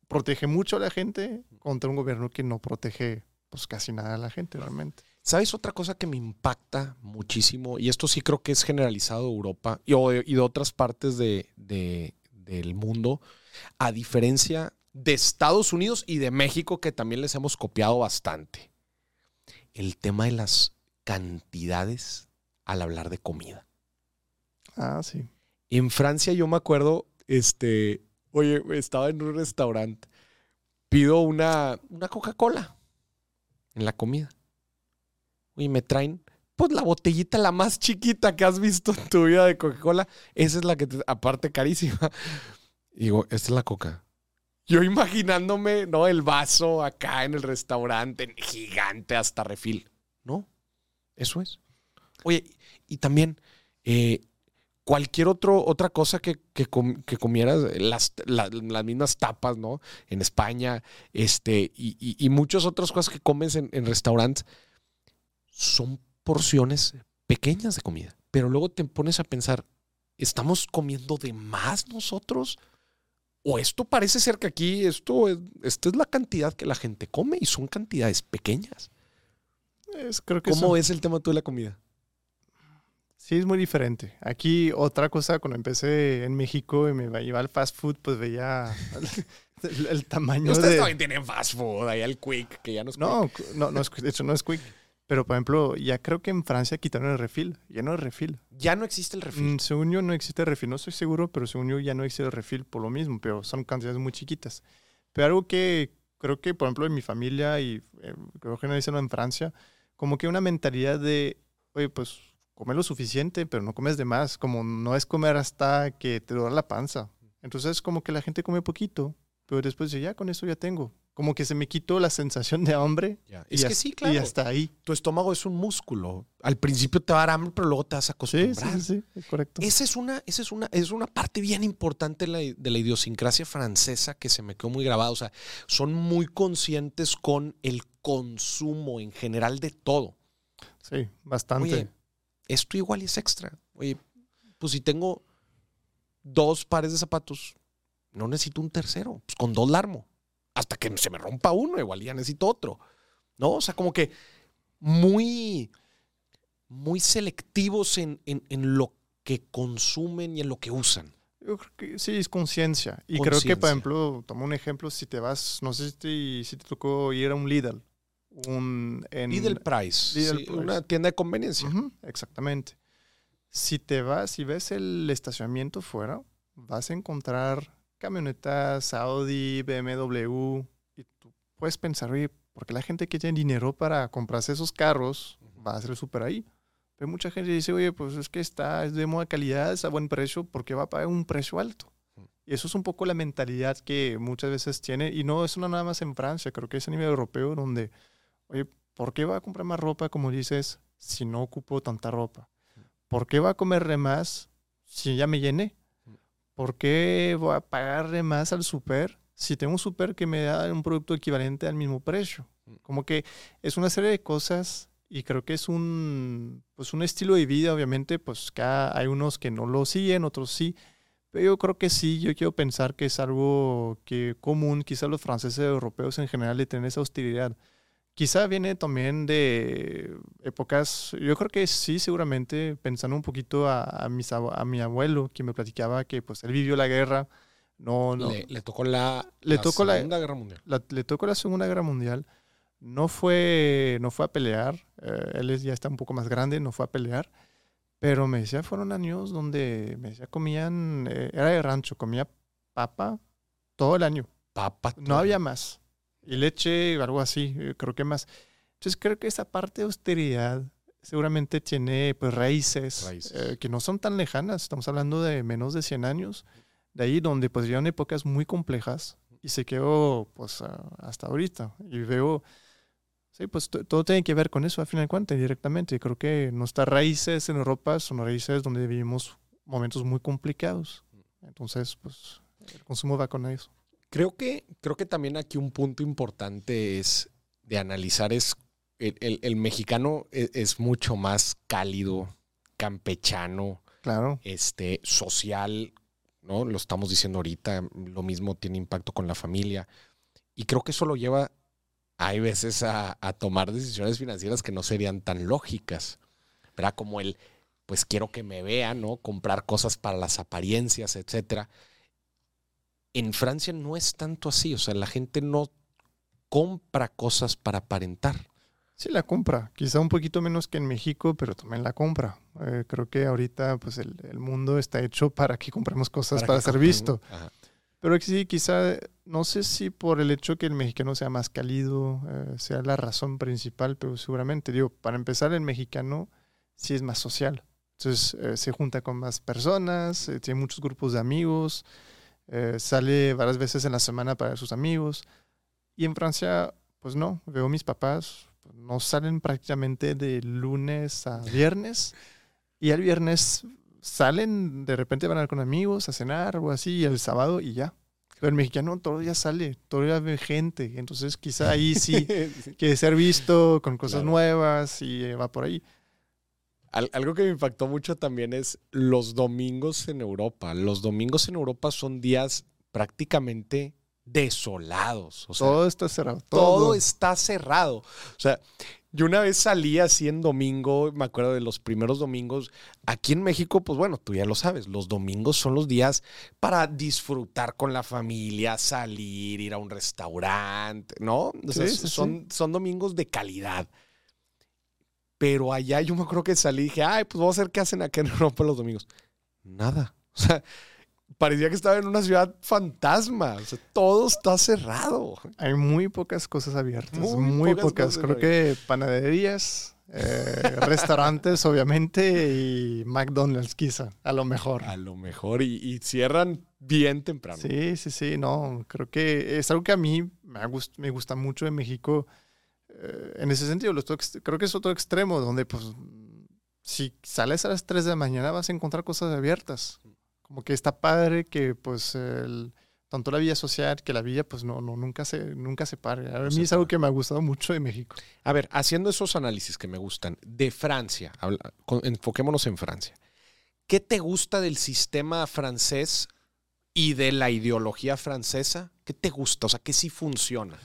protege mucho a la gente contra un gobierno que no protege pues casi nada a la gente realmente. ¿Sabes otra cosa que me impacta muchísimo? Y esto sí creo que es generalizado de Europa y, de, y de otras partes de, de- del mundo, a diferencia de Estados Unidos y de México, que también les hemos copiado bastante. El tema de las cantidades al hablar de comida. Ah, sí. En Francia yo me acuerdo, este, oye, estaba en un restaurante, pido una, una Coca-Cola en la comida. Oye, me traen, pues la botellita la más chiquita que has visto en tu vida de Coca-Cola. Esa es la que, te- aparte carísima. Y digo, esta es la Coca. Yo imaginándome, ¿no? El vaso acá en el restaurante, gigante hasta refil. No, eso es. Oye, y también, eh, cualquier otro, otra cosa que, que, com- que comieras, las, la- las mismas tapas, ¿no? En España, este, y, y- y muchas otras cosas que comes en, en restaurantes, son porciones pequeñas de comida. Pero luego te pones a pensar, ¿estamos comiendo de más nosotros? O esto parece ser que aquí esto es, esta es la cantidad que la gente come y son cantidades pequeñas. Es, creo que ¿Cómo es el tema tú de la comida? Sí, es muy diferente. Aquí otra cosa, cuando empecé en México y me iba al fast food, pues veía el, el tamaño Ustedes de... también tienen fast food, ahí el quick, que ya no es No, quick. no, no es, de hecho no es quick. Pero, por ejemplo, ya creo que en Francia quitaron el refil. Ya no es refil. Ya no existe el refil. Mm, según yo no existe refil. No estoy seguro, pero según yo ya no existe el refil por lo mismo. Pero son cantidades muy chiquitas. Pero algo que creo que, por ejemplo, en mi familia y eh, creo que generalizando en Francia, como que una mentalidad de, oye, pues come lo suficiente, pero no comes de más. Como no es comer hasta que te duele la panza. Entonces, como que la gente come poquito, pero después dice, ya con eso ya tengo. Como que se me quitó la sensación de hambre. Ya. y Es que sí, claro. Y hasta ahí. Tu estómago es un músculo. Al principio te va a dar hambre, pero luego te vas a acostumbrar. sí, sí, sí, correcto. Esa es una, esa es una, es una parte bien importante de la, de la idiosincrasia francesa que se me quedó muy grabada. O sea, son muy conscientes con el consumo en general de todo. Sí, bastante. Oye, esto igual es extra. Oye, pues si tengo dos pares de zapatos, no necesito un tercero. Pues con dos la armo. Hasta que se me rompa uno, igual ya necesito otro. ¿No? O sea, como que muy, muy selectivos en, en- en lo que consumen y en lo que usan. Yo creo que sí, es conciencia. Y creo que, por ejemplo, tomo un ejemplo, si te vas, no sé si te, si te tocó ir a un Lidl. Un, en, Lidl Price. Lidl sí, Price. Una tienda de conveniencia. Exactamente. Si te vas, si ves el estacionamiento fuera, vas a encontrar camionetas Audi, BMW, y tú puedes pensar, oye, ¿por qué la gente que tiene dinero para comprarse esos carros va a el súper ahí? Pero mucha gente dice, oye, pues es que está, es de buena calidad, es a buen precio, ¿por qué va a pagar un precio alto? Y eso es un poco la mentalidad que muchas veces tiene, y no es una nada más en Francia, creo que es a nivel europeo donde, oye, ¿por qué va a comprar más ropa, como dices, si no ocupo tanta ropa? ¿Por qué va a comer más si ya me llené? ¿Por qué voy a pagarle más al súper si tengo un súper que me da un producto equivalente al mismo precio? Como que es una serie de cosas y creo que es un, pues un estilo de vida, obviamente, pues acá hay unos que no lo siguen, otros sí, pero yo creo que sí, yo quiero pensar que es algo que común, quizá los franceses europeos en general de tener esa hostilidad. Quizá viene también de épocas, yo creo que sí, seguramente, pensando un poquito a, a, mis, a mi abuelo, que me platicaba que pues él vivió la guerra, no, no. Le, le tocó la, Le la tocó la- Segunda Guerra Mundial. la- le tocó la Segunda Guerra Mundial, no fue, no fue a pelear, eh, él ya está un poco más grande, no fue a pelear, pero me decía, fueron años donde, me decía, comían, eh, era de rancho, comía papa todo el año, Papa. no había más, y leche, algo así, eh, creo que más. Entonces creo que esa parte de austeridad seguramente tiene pues raíces, Raíces. eh, que no son tan lejanas, estamos hablando de menos de 100 años, de ahí donde pues llevan épocas muy complejas y se quedó pues hasta ahorita y veo, sí, pues to- todo tiene que ver con eso al final de cuentas directamente, creo que nuestras raíces en Europa son raíces donde vivimos momentos muy complicados, entonces pues el consumo va con eso. Creo que, creo que también aquí un punto importante es de analizar es el, el- el mexicano e- es, mucho más cálido, campechano, Claro. este, social, ¿no? Lo estamos diciendo ahorita, lo mismo tiene impacto con la familia. Y creo que eso lo lleva, hay veces, a, a tomar decisiones financieras que no serían tan lógicas. ¿Verdad? Como el, pues quiero que me vean, ¿no? Comprar cosas para las apariencias, etcétera. En Francia no es tanto así, o sea, la gente no compra cosas para aparentar. Sí, la compra. Quizá un poquito menos que en México, pero también la compra. Eh, creo que ahorita pues el, el mundo está hecho para que compremos cosas para, ser compren- visto. Ajá. Pero sí, quizá, no sé si por el hecho que el mexicano sea más cálido eh, sea la razón principal, pero seguramente, digo, para empezar, el mexicano sí es más social. Entonces eh, se junta con más personas, eh, tiene muchos grupos de amigos, eh, sale varias veces en la semana para ver sus amigos. Y en Francia, pues no, veo mis papás, pues, no salen prácticamente de lunes a viernes. Y el viernes salen, de repente van a ir con amigos a cenar o así, y el sábado y ya. Pero el mexicano todo el día sale, todo el día ve gente. Entonces quizá ahí sí quiere ser visto con cosas Claro. nuevas y eh, va por ahí. Al- algo que me impactó mucho también es los domingos en Europa. Los domingos en Europa son días prácticamente desolados. O sea, todo está cerrado. todo, Todo, está cerrado. O sea, yo una vez salí así en domingo, me acuerdo de los primeros domingos. Aquí en México, pues bueno, tú ya lo sabes, los domingos son los días para disfrutar con la familia, salir, ir a un restaurante, ¿no? O sea, Sí, sí, son, son domingos de calidad. Pero allá yo me acuerdo que salí y dije, ay, pues vamos a ver qué hacen acá en Europa los domingos. Nada. O sea, parecía que estaba en una ciudad fantasma. O sea, todo está cerrado. Hay muy pocas cosas abiertas. Muy Muy, pocas Creo que panaderías, eh, restaurantes, obviamente, y McDonald's, quizá, a lo mejor. A lo mejor. Y, y cierran bien temprano. Sí, sí, sí, no, creo que es algo que a mí me, ha gust- me gusta mucho de México. Eh, en ese sentido, creo que es otro extremo donde, pues, si sales a las 3 de la mañana vas a encontrar cosas abiertas. Como que está padre que, pues, el- tanto la vida social que la vida, pues, no, no nunca, se, nunca se pare. A mí es algo que me ha gustado mucho de México. A ver, haciendo esos análisis que me gustan, de Francia, habla- enfoquémonos en Francia. ¿Qué te gusta del sistema francés y de la ideología francesa? ¿Qué te gusta? O sea, ¿qué sí funciona?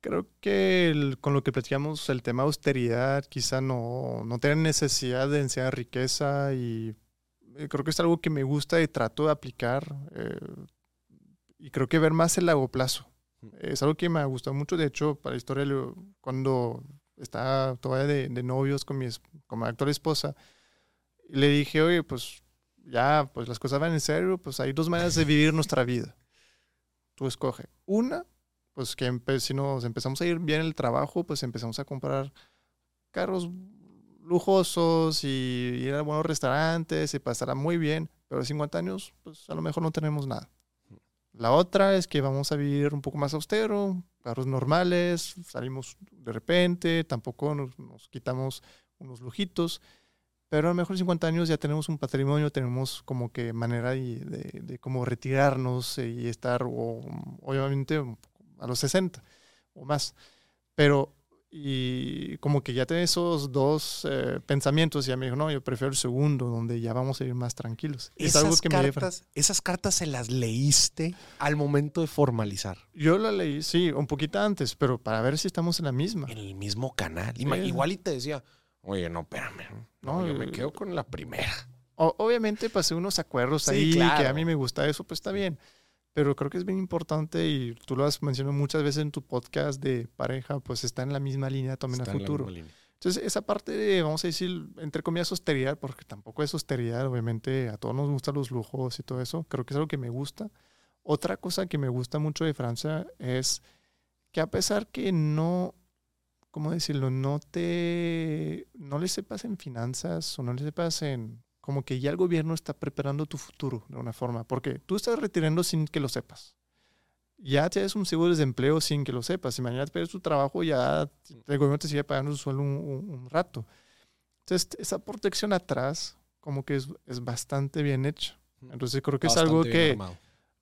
Creo que el- con lo que platicamos, el tema austeridad, quizá no, no tener necesidad de enseñar riqueza y eh, creo que es algo que me gusta y trato de aplicar eh, y creo que ver más el largo plazo. Es algo que me ha gustado mucho, de hecho, para la historia, cuando estaba todavía de, de novios con mi, con mi actual esposa, le dije, oye, pues ya, pues las cosas van en serio, pues hay dos maneras de vivir nuestra vida. Tú escoge. Una, pues que si nos empezamos a ir bien en el trabajo, pues empezamos a comprar carros lujosos y ir a buenos restaurantes y pasará muy bien, pero a 50 años, pues a lo mejor no tenemos nada. La otra es que vamos a vivir un poco más austero, carros normales, salimos de repente, tampoco nos, nos quitamos unos lujitos, pero a lo mejor en 50 años ya tenemos un patrimonio, tenemos como que manera de, de, de cómo retirarnos y estar, o, obviamente, a los 60 o más. Pero y como que ya tenía esos dos eh, pensamientos y ya me dijo, no, yo prefiero el segundo, donde ya vamos a ir más tranquilos. Es Esas, algo que me cartas, esas cartas se las leíste al momento de formalizar. Yo la leí, sí, un poquito antes, pero para ver si estamos en la misma. En el mismo canal. Sí. Igual y te decía, oye, no, espérame. No, No, yo me quedo con la primera. O- obviamente pasé unos acuerdos Sí, ahí que a mí me gusta eso, pues está bien. Pero creo que es bien importante y tú lo has mencionado muchas veces en tu podcast de pareja, pues está en la misma línea también Está a en la futuro. misma línea. Entonces, esa parte de, vamos a decir, entre comillas, austeridad, porque tampoco es austeridad, obviamente a todos nos gustan los lujos y todo eso, creo que es algo que me gusta. Otra cosa que me gusta mucho de Francia es que a pesar que no, ¿cómo decirlo? No te, no le sepas en finanzas o no le sepas en, como que ya el gobierno está preparando tu futuro de una forma, porque tú estás retirando sin que lo sepas. Ya tienes un seguro de desempleo sin que lo sepas. Si mañana pierdes tu trabajo, ya el gobierno te sigue pagando su sueldo un, un- un rato. Entonces, esa protección atrás, como que es, es bastante bien hecha. Entonces, creo que es algo Bastante que,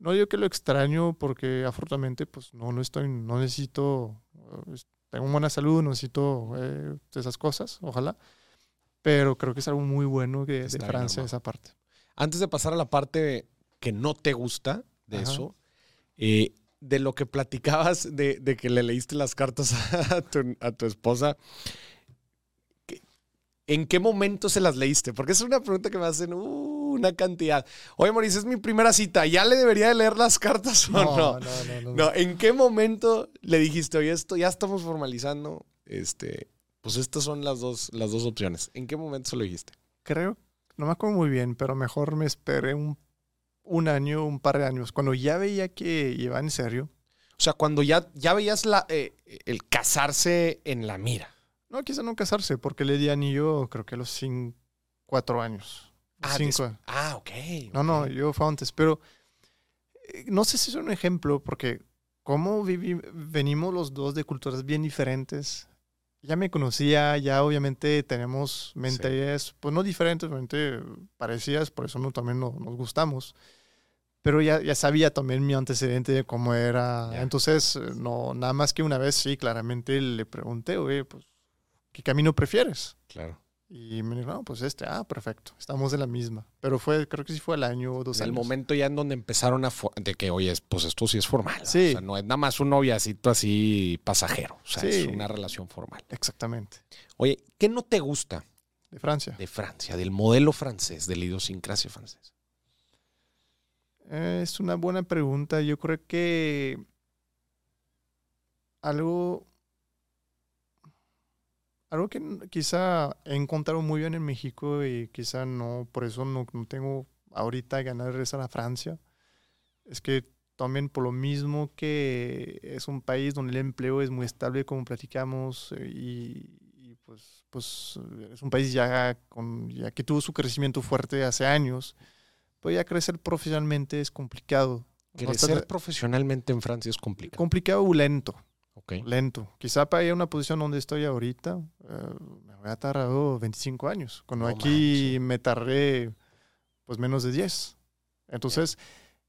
no digo que lo extraño porque afortunadamente pues no, no estoy, no necesito, eh, tengo buena salud, no necesito eh, esas cosas, ojalá. Pero creo que es algo muy bueno de Francia esa parte. Antes de pasar a la parte que no te gusta de Ajá. eso, eh, de lo que platicabas de, de que le leíste las cartas a tu, a tu esposa, ¿qué- ¿en qué momento se las leíste? Porque es una pregunta que me hacen uh, una cantidad. Oye, Mauricio, es mi primera cita, ¿ya le debería de leer las cartas o no? no, no, no, no. No, ¿en qué momento le dijiste, oye, esto ya estamos formalizando? Este, pues estas son las dos, las dos opciones. ¿En qué momento se lo dijiste? Creo, no me acuerdo muy bien, pero mejor me esperé un, un año, un par de años. Cuando ya veía que iba en serio, O sea, cuando ya, ya veías la, eh, el casarse en la mira. no quise no casarse porque le di anillo creo que a los cin- cuatro años. Ah, cinco. des- ah, ok. No, no, yo fue antes, pero eh, no sé si es un ejemplo, porque como venimos los dos de culturas bien diferentes, ya me conocía, ya obviamente tenemos mentalidades, pues no diferentes, obviamente parecidas, por eso no, también no- nos gustamos, pero ya, ya sabía también mi antecedente de cómo era, entonces eh, no, nada más que una vez sí, claramente le pregunté, oye, pues, ¿qué camino prefieres? Claro. Y me dijo, no, pues este, ah, perfecto, estamos en la misma. Pero fue, creo que sí fue al año o dos En el años. momento ya en donde empezaron a... De que, oye, pues esto sí es formal. ¿no? Sí. O sea, no es nada más un noviacito así pasajero. O sea, Sí. es una relación formal. Exactamente. Oye, ¿qué no te gusta De Francia. de Francia, del modelo francés, de la idiosincrasia francesa? Eh, Es una buena pregunta. Yo creo que algo, algo que quizá he encontrado muy bien en México y quizá no, por eso no, no tengo ahorita ganas de regresar a Francia, es que también por lo mismo que es un país donde el empleo es muy estable, como platicamos, eh, y, y pues, pues eh, es un país ya, con, ya que tuvo su crecimiento fuerte hace años, pues ya crecer profesionalmente es complicado. No Crecer profesionalmente en Francia es complicado. complicado o lento, Lento. Quizá para ir a una posición donde estoy ahorita, eh, me voy a tardar 25 años, cuando aquí me tardé pues menos de 10. Entonces,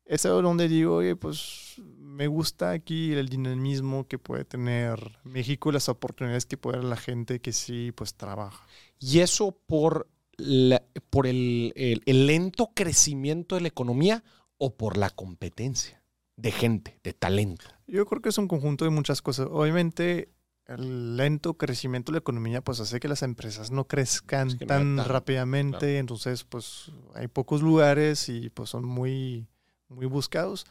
es algo donde digo, oye, pues me gusta aquí el dinamismo que puede tener México y las oportunidades que puede dar la gente que sí, pues trabaja. Y eso por, la- por el, el- el lento crecimiento de la economía o por la competencia de gente, de talento. Yo creo que es un conjunto de muchas cosas. Obviamente, el lento crecimiento de la economía pues hace que las empresas no crezcan Es que no tan rápidamente. Entonces, pues hay pocos lugares y pues son muy, muy buscados.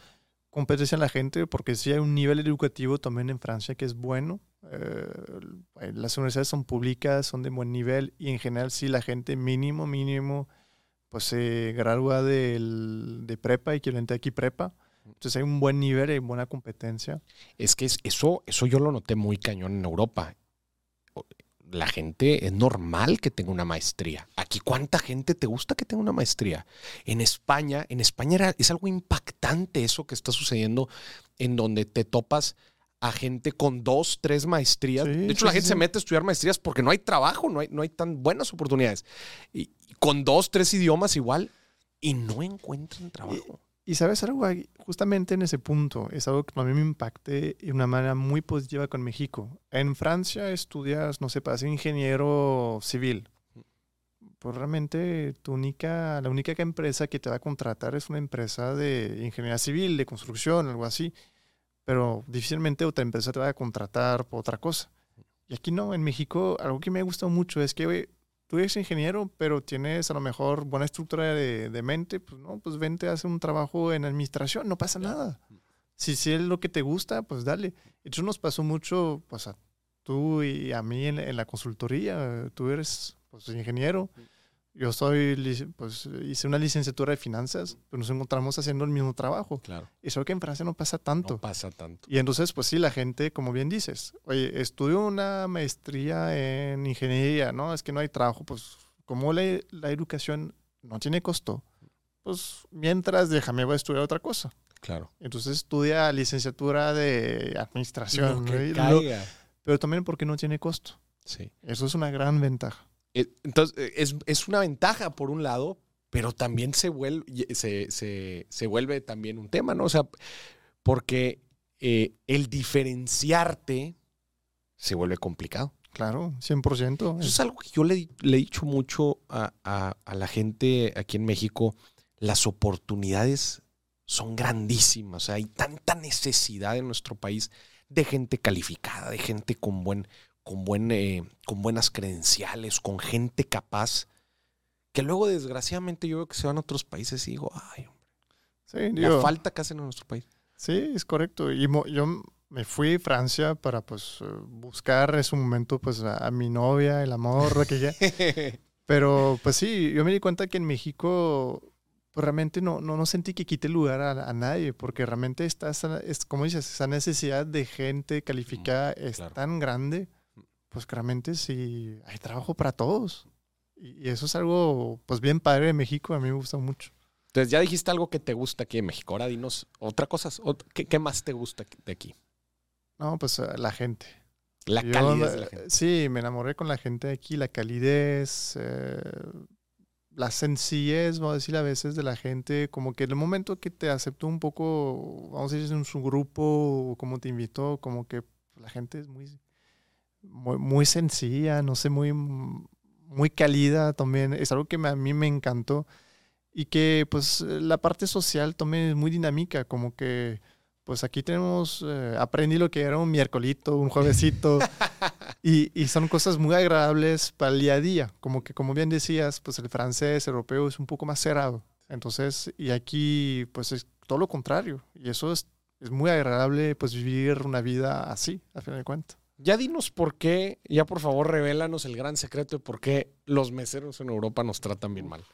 Competencia en la gente porque sí hay un nivel educativo también en Francia que es bueno. Eh, las universidades son públicas, son de buen nivel y en general sí la gente mínimo, mínimo, pues se gradúa del- de prepa y quiere aquí prepa. Entonces hay un buen nivel y buena competencia. Es que es- eso, eso yo lo noté muy cañón en Europa. La gente es normal que tenga una maestría. Aquí, ¿cuánta gente te gusta que tenga una maestría? En España, en España era- es algo impactante eso que está sucediendo, en donde te topas a gente con dos, tres maestrías. Sí, de hecho, sí, la gente sí. se mete a estudiar maestrías porque no hay trabajo, no hay, no hay tan buenas oportunidades. Y, y con dos, tres idiomas igual, y no encuentran trabajo. Y sabes algo, justamente en ese punto, es algo que a mí me impacte de una manera muy positiva con México. En Francia estudias, no sé, para ser ingeniero civil. Pues realmente tu única, la única empresa que te va a contratar es una empresa de ingeniería civil, de construcción, algo así. Pero difícilmente otra empresa te va a contratar por otra cosa. Y aquí no, en México, algo que me ha gustado mucho es que, tú eres ingeniero, pero tienes a lo mejor buena estructura de, de mente, pues no, pues vente a hacer un trabajo en administración, no pasa nada. Si, si es lo que te gusta, pues dale. Eso nos pasó mucho, pues a tú y a mí en, en la consultoría. Tú eres pues, ingeniero. Yo soy, pues hice una licenciatura de finanzas, pero nos encontramos haciendo el mismo trabajo. Claro. Eso que en Francia no pasa tanto. No pasa tanto. Y entonces, pues sí, la gente, como bien dices, oye, estudio una maestría en ingeniería, ¿no? Es que no hay trabajo. Pues como la, la educación no tiene costo, pues mientras déjame voy a estudiar otra cosa. Claro. Entonces estudia licenciatura de administración. Lo que ¿no? Lo, caiga. pero también porque no tiene costo. Sí. Eso es una gran ventaja. Eh, Entonces, eh, es, es una ventaja por un lado, pero también se vuelve, se, se, se vuelve también un tema, ¿no? O sea, porque eh, el diferenciarte se vuelve complicado. Claro, 100%. Eso es algo que yo le, le he dicho mucho a, a, a, la gente aquí en México. Las oportunidades son grandísimas. O sea, hay tanta necesidad en nuestro país de gente calificada, de gente con, buen, con, buen, eh, con buenas credenciales, con gente capaz, que luego desgraciadamente yo veo que se van a otros países y digo, ay, hombre, sí, la digo, falta que hacen en nuestro país. Sí, es correcto. Y mo, yo me fui a Francia para pues buscar en su momento pues a, a mi novia, el amor, que ya. Pero pues sí, yo me di cuenta que en México pues realmente no, no, no sentí que quite lugar a, a nadie, porque realmente está, esa, es, como dices, esa necesidad de gente calificada mm, es claro. tan grande, pues que realmente sí hay trabajo para todos. Y, y eso es algo pues bien padre de México, a mí me gusta mucho. Entonces ya dijiste algo que te gusta aquí en México. Ahora dinos otra cosa. ¿Qué, qué más te gusta de aquí? No, pues la gente. La Yo, calidez de la gente. Sí, me enamoré con la gente de aquí, la calidez, eh, la sencillez, vamos a decir a veces, de la gente, como que en el momento que te aceptó un poco, vamos a decir, en su grupo, como te invitó, como que la gente es muy, muy, muy sencilla, no sé, muy, muy cálida también. Es algo que a mí me encantó. Y que pues la parte social también es muy dinámica, como que pues aquí tenemos, eh, aprendí lo que era un miércolito, un juevesito, y, y, son cosas muy agradables para el día a día, como que como bien decías, pues el francés europeo es un poco más cerrado, entonces, y aquí pues es todo lo contrario, y eso es, es muy agradable pues vivir una vida así, a fin de cuentas. Ya dinos por qué, ya por favor revélanos el gran secreto de por qué los meseros en Europa nos tratan bien mal.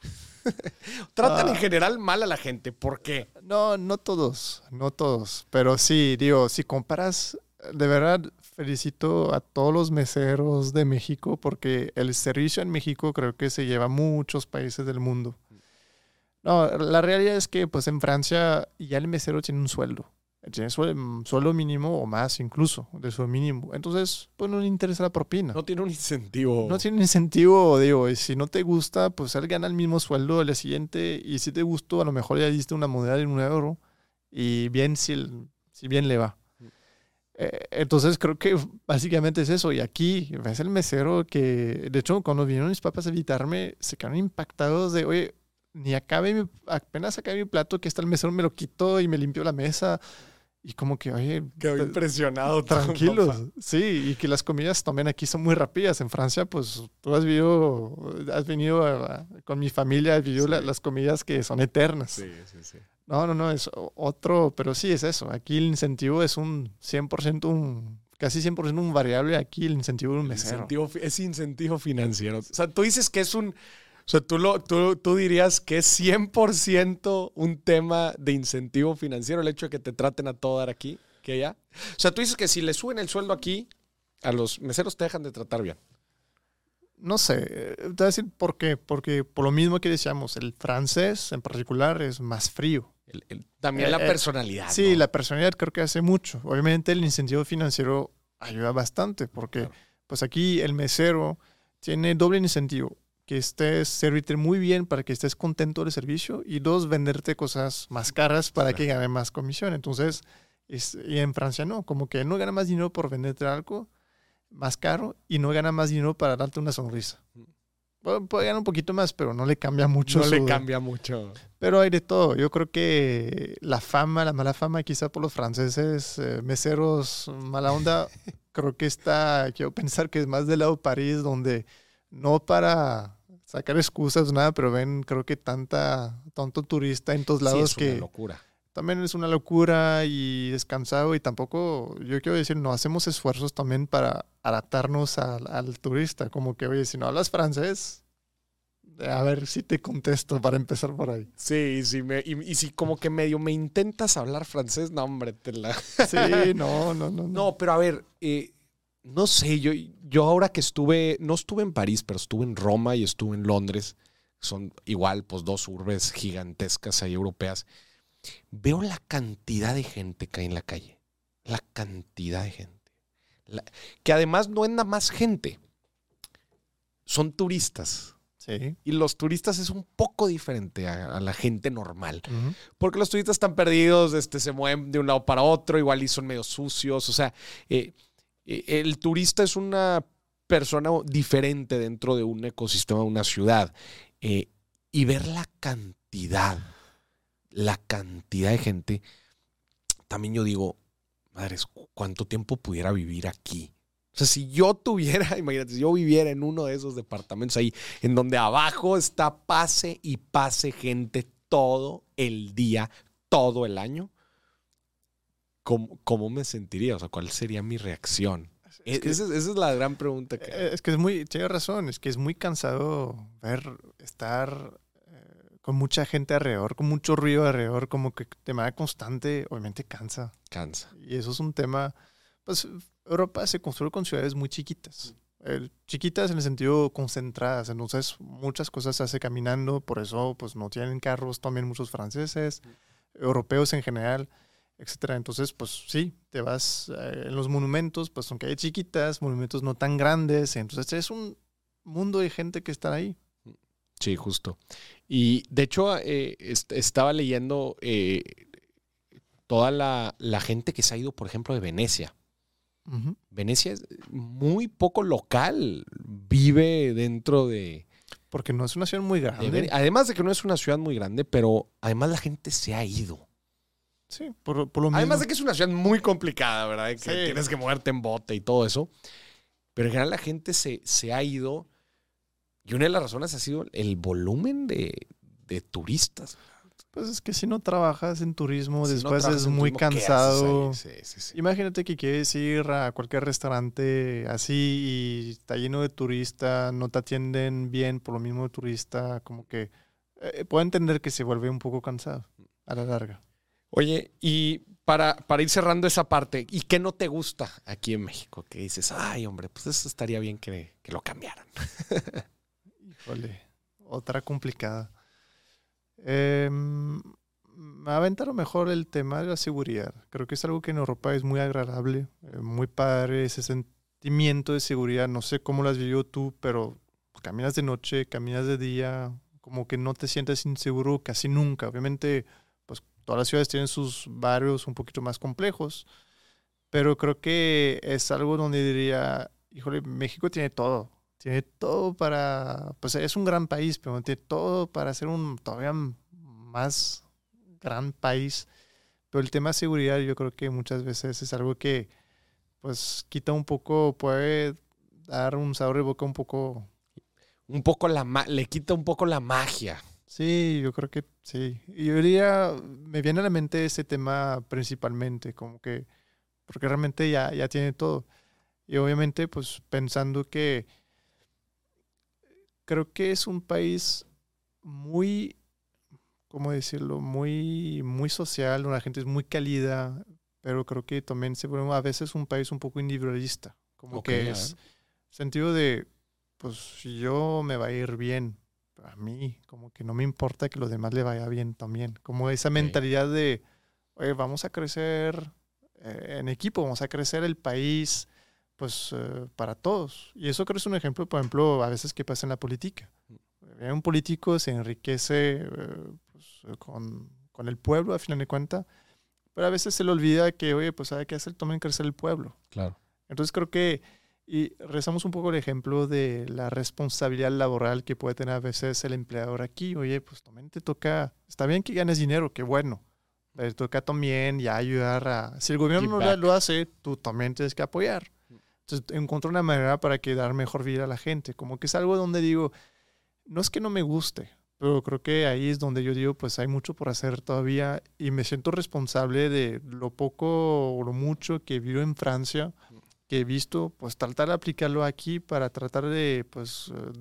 tratan ah. en general mal a la gente, ¿por qué? No, no todos, no todos, pero sí, digo, si comparas, de verdad felicito a todos los meseros de México porque el servicio en México creo que se lleva a muchos países del mundo. No, la realidad es que pues en Francia ya el mesero tiene un sueldo tiene sueldo, sueldo, mínimo o más incluso de su mínimo. Entonces, pues no le interesa la propina. No tiene un incentivo. No tiene un incentivo, digo, y si no te gusta, pues él gana el mismo sueldo el siguiente y si te gustó, a lo mejor ya diste una moneda de un euro y bien si, si bien le va. Eh, entonces creo que básicamente es eso. Y aquí ves el mesero que, de hecho, cuando vinieron mis papás a visitarme, se quedaron impactados de, oye, ni acabe, mi, apenas acabé mi plato, que está el mesero, me lo quitó y me limpió la mesa. Y como que, oye, quedó impresionado. Tranquilos. Sí, y que las comidas también aquí son muy rápidas. En Francia, pues tú has vivido, has venido a, con mi familia, has vivido sí. la, las comidas que son eternas. Sí, sí, sí. No, no, no, es otro, pero sí es eso. Aquí el incentivo es un 100%, un, casi 100% un variable. Aquí el incentivo es un mesero. Incentivo, es incentivo financiero. O sea, tú dices que es un o sea, tú, lo, tú, tú dirías que es 100% un tema de incentivo financiero el hecho de que te traten a todo dar aquí que allá. O sea, tú dices que si le suben el sueldo aquí, a los meseros te dejan de tratar bien. No sé, te voy a decir por qué. Porque por lo mismo que decíamos, el francés en particular es más frío. El, el, también eh, la personalidad. Eh, sí, ¿no? la personalidad creo que hace mucho. Obviamente el incentivo financiero ayuda bastante porque claro. pues aquí el mesero tiene doble incentivo que estés servirte muy bien para que estés contento del servicio y dos, venderte cosas más caras para que gane más comisión. Entonces, y en Francia no, como que no gana más dinero por venderte algo más caro y no gana más dinero para darte una sonrisa. Mm. puede ganar un poquito más, pero no le cambia mucho. No le cambia mucho. Pero hay de todo. Yo creo que la fama, la mala fama, quizá por los franceses, eh, meseros, mala onda, creo que está, quiero pensar que es más del lado de París, donde no para sacar excusas, nada, pero ven, creo que tanta, tanto turista en todos lados sí, es Una locura. También es una locura y descansado y tampoco, yo quiero decir, no hacemos esfuerzos también para adaptarnos al, turista, como que, oye, si no hablas francés, a ver si te contesto para empezar por ahí. Sí, sí, me, y, si como que medio me intentas hablar francés, no, hombre, te la... Sí, no, no, no. No, pero a ver, eh, no sé, yo, yo ahora que estuve, no estuve en París, pero estuve en Roma y estuve en Londres, son igual, pues dos urbes gigantescas ahí europeas, veo la cantidad de gente que hay en la calle, la cantidad de gente. que además no es nada más gente, son turistas. Sí. Y los turistas es un poco diferente a, la gente normal. Porque los turistas están perdidos, este, se mueven de un lado para otro, igual y son medio sucios. O sea, eh, eh, el turista es una persona diferente dentro de un ecosistema una ciudad. Eh, y ver la cantidad, la cantidad de gente, también yo digo, madres, ¿cuánto tiempo pudiera vivir aquí? O sea, si yo tuviera, imagínate, si yo viviera en uno de esos departamentos ahí, en donde abajo está pase y pase gente todo el día, todo el año, ¿cómo, me sentiría? O sea, ¿cuál sería mi reacción? E, esa, es, la gran pregunta que... Eh, es que es muy, tiene razón, es que es muy cansado ver, estar eh, con mucha gente alrededor, con mucho ruido alrededor, como que de manera constante, obviamente cansa. Cansa. Y eso es un tema, pues Europa se construye con ciudades muy chiquitas. chiquitas en el sentido concentradas, entonces muchas cosas se hace caminando, por eso pues no tienen carros también muchos franceses, europeos en general etcétera. Entonces, pues sí, te vas eh, en los monumentos, pues son calles chiquitas, monumentos no tan grandes, entonces es un mundo de gente que está ahí. Sí, justo. Y de hecho, eh, estaba leyendo eh, toda la, gente que se ha ido, por ejemplo, de Venecia. Venecia es muy poco local, vive dentro de... Porque no es una ciudad muy grande. además de que no es una ciudad muy grande, pero además la gente se ha ido. Sí, por, lo mismo. Además de que es una ciudad muy complicada, ¿verdad? Que tienes que moverte en bote y todo eso. Pero en general la gente se, se ha ido. Y una de las razones ha sido el volumen de, turistas. Pues es que si no trabajas en turismo, después es muy cansado. Sí, sí, Imagínate que quieres ir a cualquier restaurante así y está lleno de turistas, no te atienden bien por lo mismo de turista, como que eh, puedo entender que se vuelve un poco cansado a la larga. Oye, y para, para ir cerrando esa parte, ¿y qué no te gusta aquí en México? Que dices, ay, hombre, pues eso estaría bien que, lo cambiaran. Híjole, otra complicada. Eh, me mejor el tema de la seguridad. Creo que es algo que en Europa es muy agradable, eh, muy padre, ese sentimiento de seguridad. No sé cómo las vivió tú, pero caminas de noche, caminas de día, como que no te sientes inseguro casi nunca. Obviamente Todas las ciudades tienen sus barrios un poquito más complejos, pero creo que es algo donde diría, híjole, México tiene todo. Tiene todo para, pues es un gran país, pero tiene todo para ser un todavía más gran país. Pero el tema de seguridad yo creo que muchas veces es algo que pues quita un poco, puede dar un sabor de boca un poco... Un poco la, le quita un poco la magia. Sí, yo creo que sí. Y yo diría, me viene a la mente ese tema principalmente, como que, porque realmente ya, ya tiene todo. Y obviamente, pues pensando que creo que es un país muy, ¿cómo decirlo? Muy, muy social, la gente es muy cálida, pero creo que también se vuelve a veces un país un poco individualista, como que es sentido de, pues yo me va a ir bien, a mí, como que no me importa que los demás le vaya bien también. Como esa mentalidad de, oye, vamos a crecer eh, en equipo, vamos a crecer el país, pues eh, para todos. Y eso creo que es un ejemplo, por ejemplo, a veces que pasa en la política. Un político se enriquece eh, pues, con, con, el pueblo, a final de cuentas, pero a veces se le olvida que, oye, pues hay que hacer también crecer el pueblo. Claro. Entonces creo que, y rezamos un poco el ejemplo de la responsabilidad laboral que puede tener a veces el empleador aquí. Oye, pues también te toca, está bien que ganes dinero, qué bueno, pero toca también ya ayudar a... Si el gobierno no lo hace, tú también tienes que apoyar. Entonces, encuentro una manera para que dar mejor vida a la gente. Como que es algo donde digo, no es que no me guste, pero creo que ahí es donde yo digo, pues hay mucho por hacer todavía y me siento responsable de lo poco o lo mucho que vivo en Francia, que he visto, pues tratar de aplicarlo aquí para tratar de, pues, eh,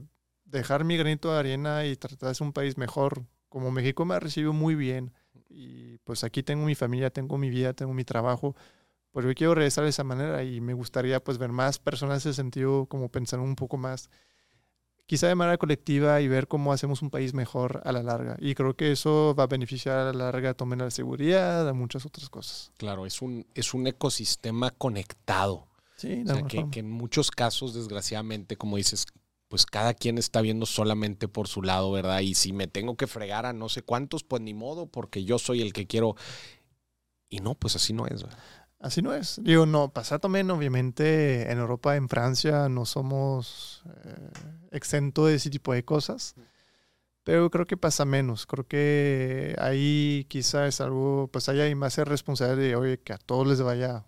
dejar mi granito de arena y tratar de ser un país mejor. Como México me ha recibido muy bien y pues aquí tengo mi familia, tengo mi vida, tengo mi trabajo, pues yo quiero regresar de esa manera y me gustaría pues ver más personas en ese sentido, como pensar un poco más, quizá de manera colectiva y ver cómo hacemos un país mejor a la larga. Y creo que eso va a beneficiar a la larga también a la seguridad, a muchas otras cosas. Claro, es un, es un ecosistema conectado. Sí, o sea, que, que, en muchos casos, desgraciadamente, como dices, pues cada quien está viendo solamente por su lado, ¿verdad? Y si me tengo que fregar a no sé cuántos, pues ni modo, porque yo soy el que quiero. Y no, pues así no es. ¿verdad? Así no es. Digo, no, pasa también, obviamente, en Europa, en Francia, no somos eh, exentos de ese tipo de cosas. Pero creo que pasa menos. Creo que ahí quizá es algo, pues hay más responsabilidad de, oye, que a todos les vaya,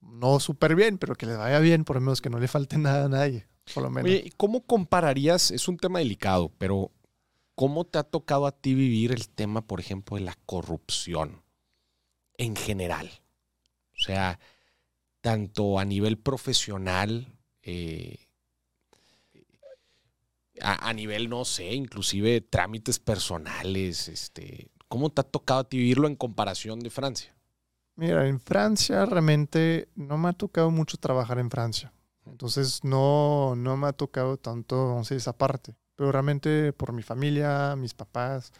no súper bien, pero que les vaya bien, por lo menos que no le falte nada a nadie. Por lo menos. Oye, ¿cómo compararías? Es un tema delicado, pero ¿cómo te ha tocado a ti vivir el tema, por ejemplo, de la corrupción en general? O sea, tanto a nivel profesional, eh, a, nivel, no sé, inclusive trámites personales, este, ¿cómo te ha tocado a ti vivirlo en comparación de Francia? Mira, en Francia realmente no me ha tocado mucho trabajar en Francia. Entonces no, no me ha tocado tanto, vamos a decir, esa parte. Pero realmente por mi familia, mis papás,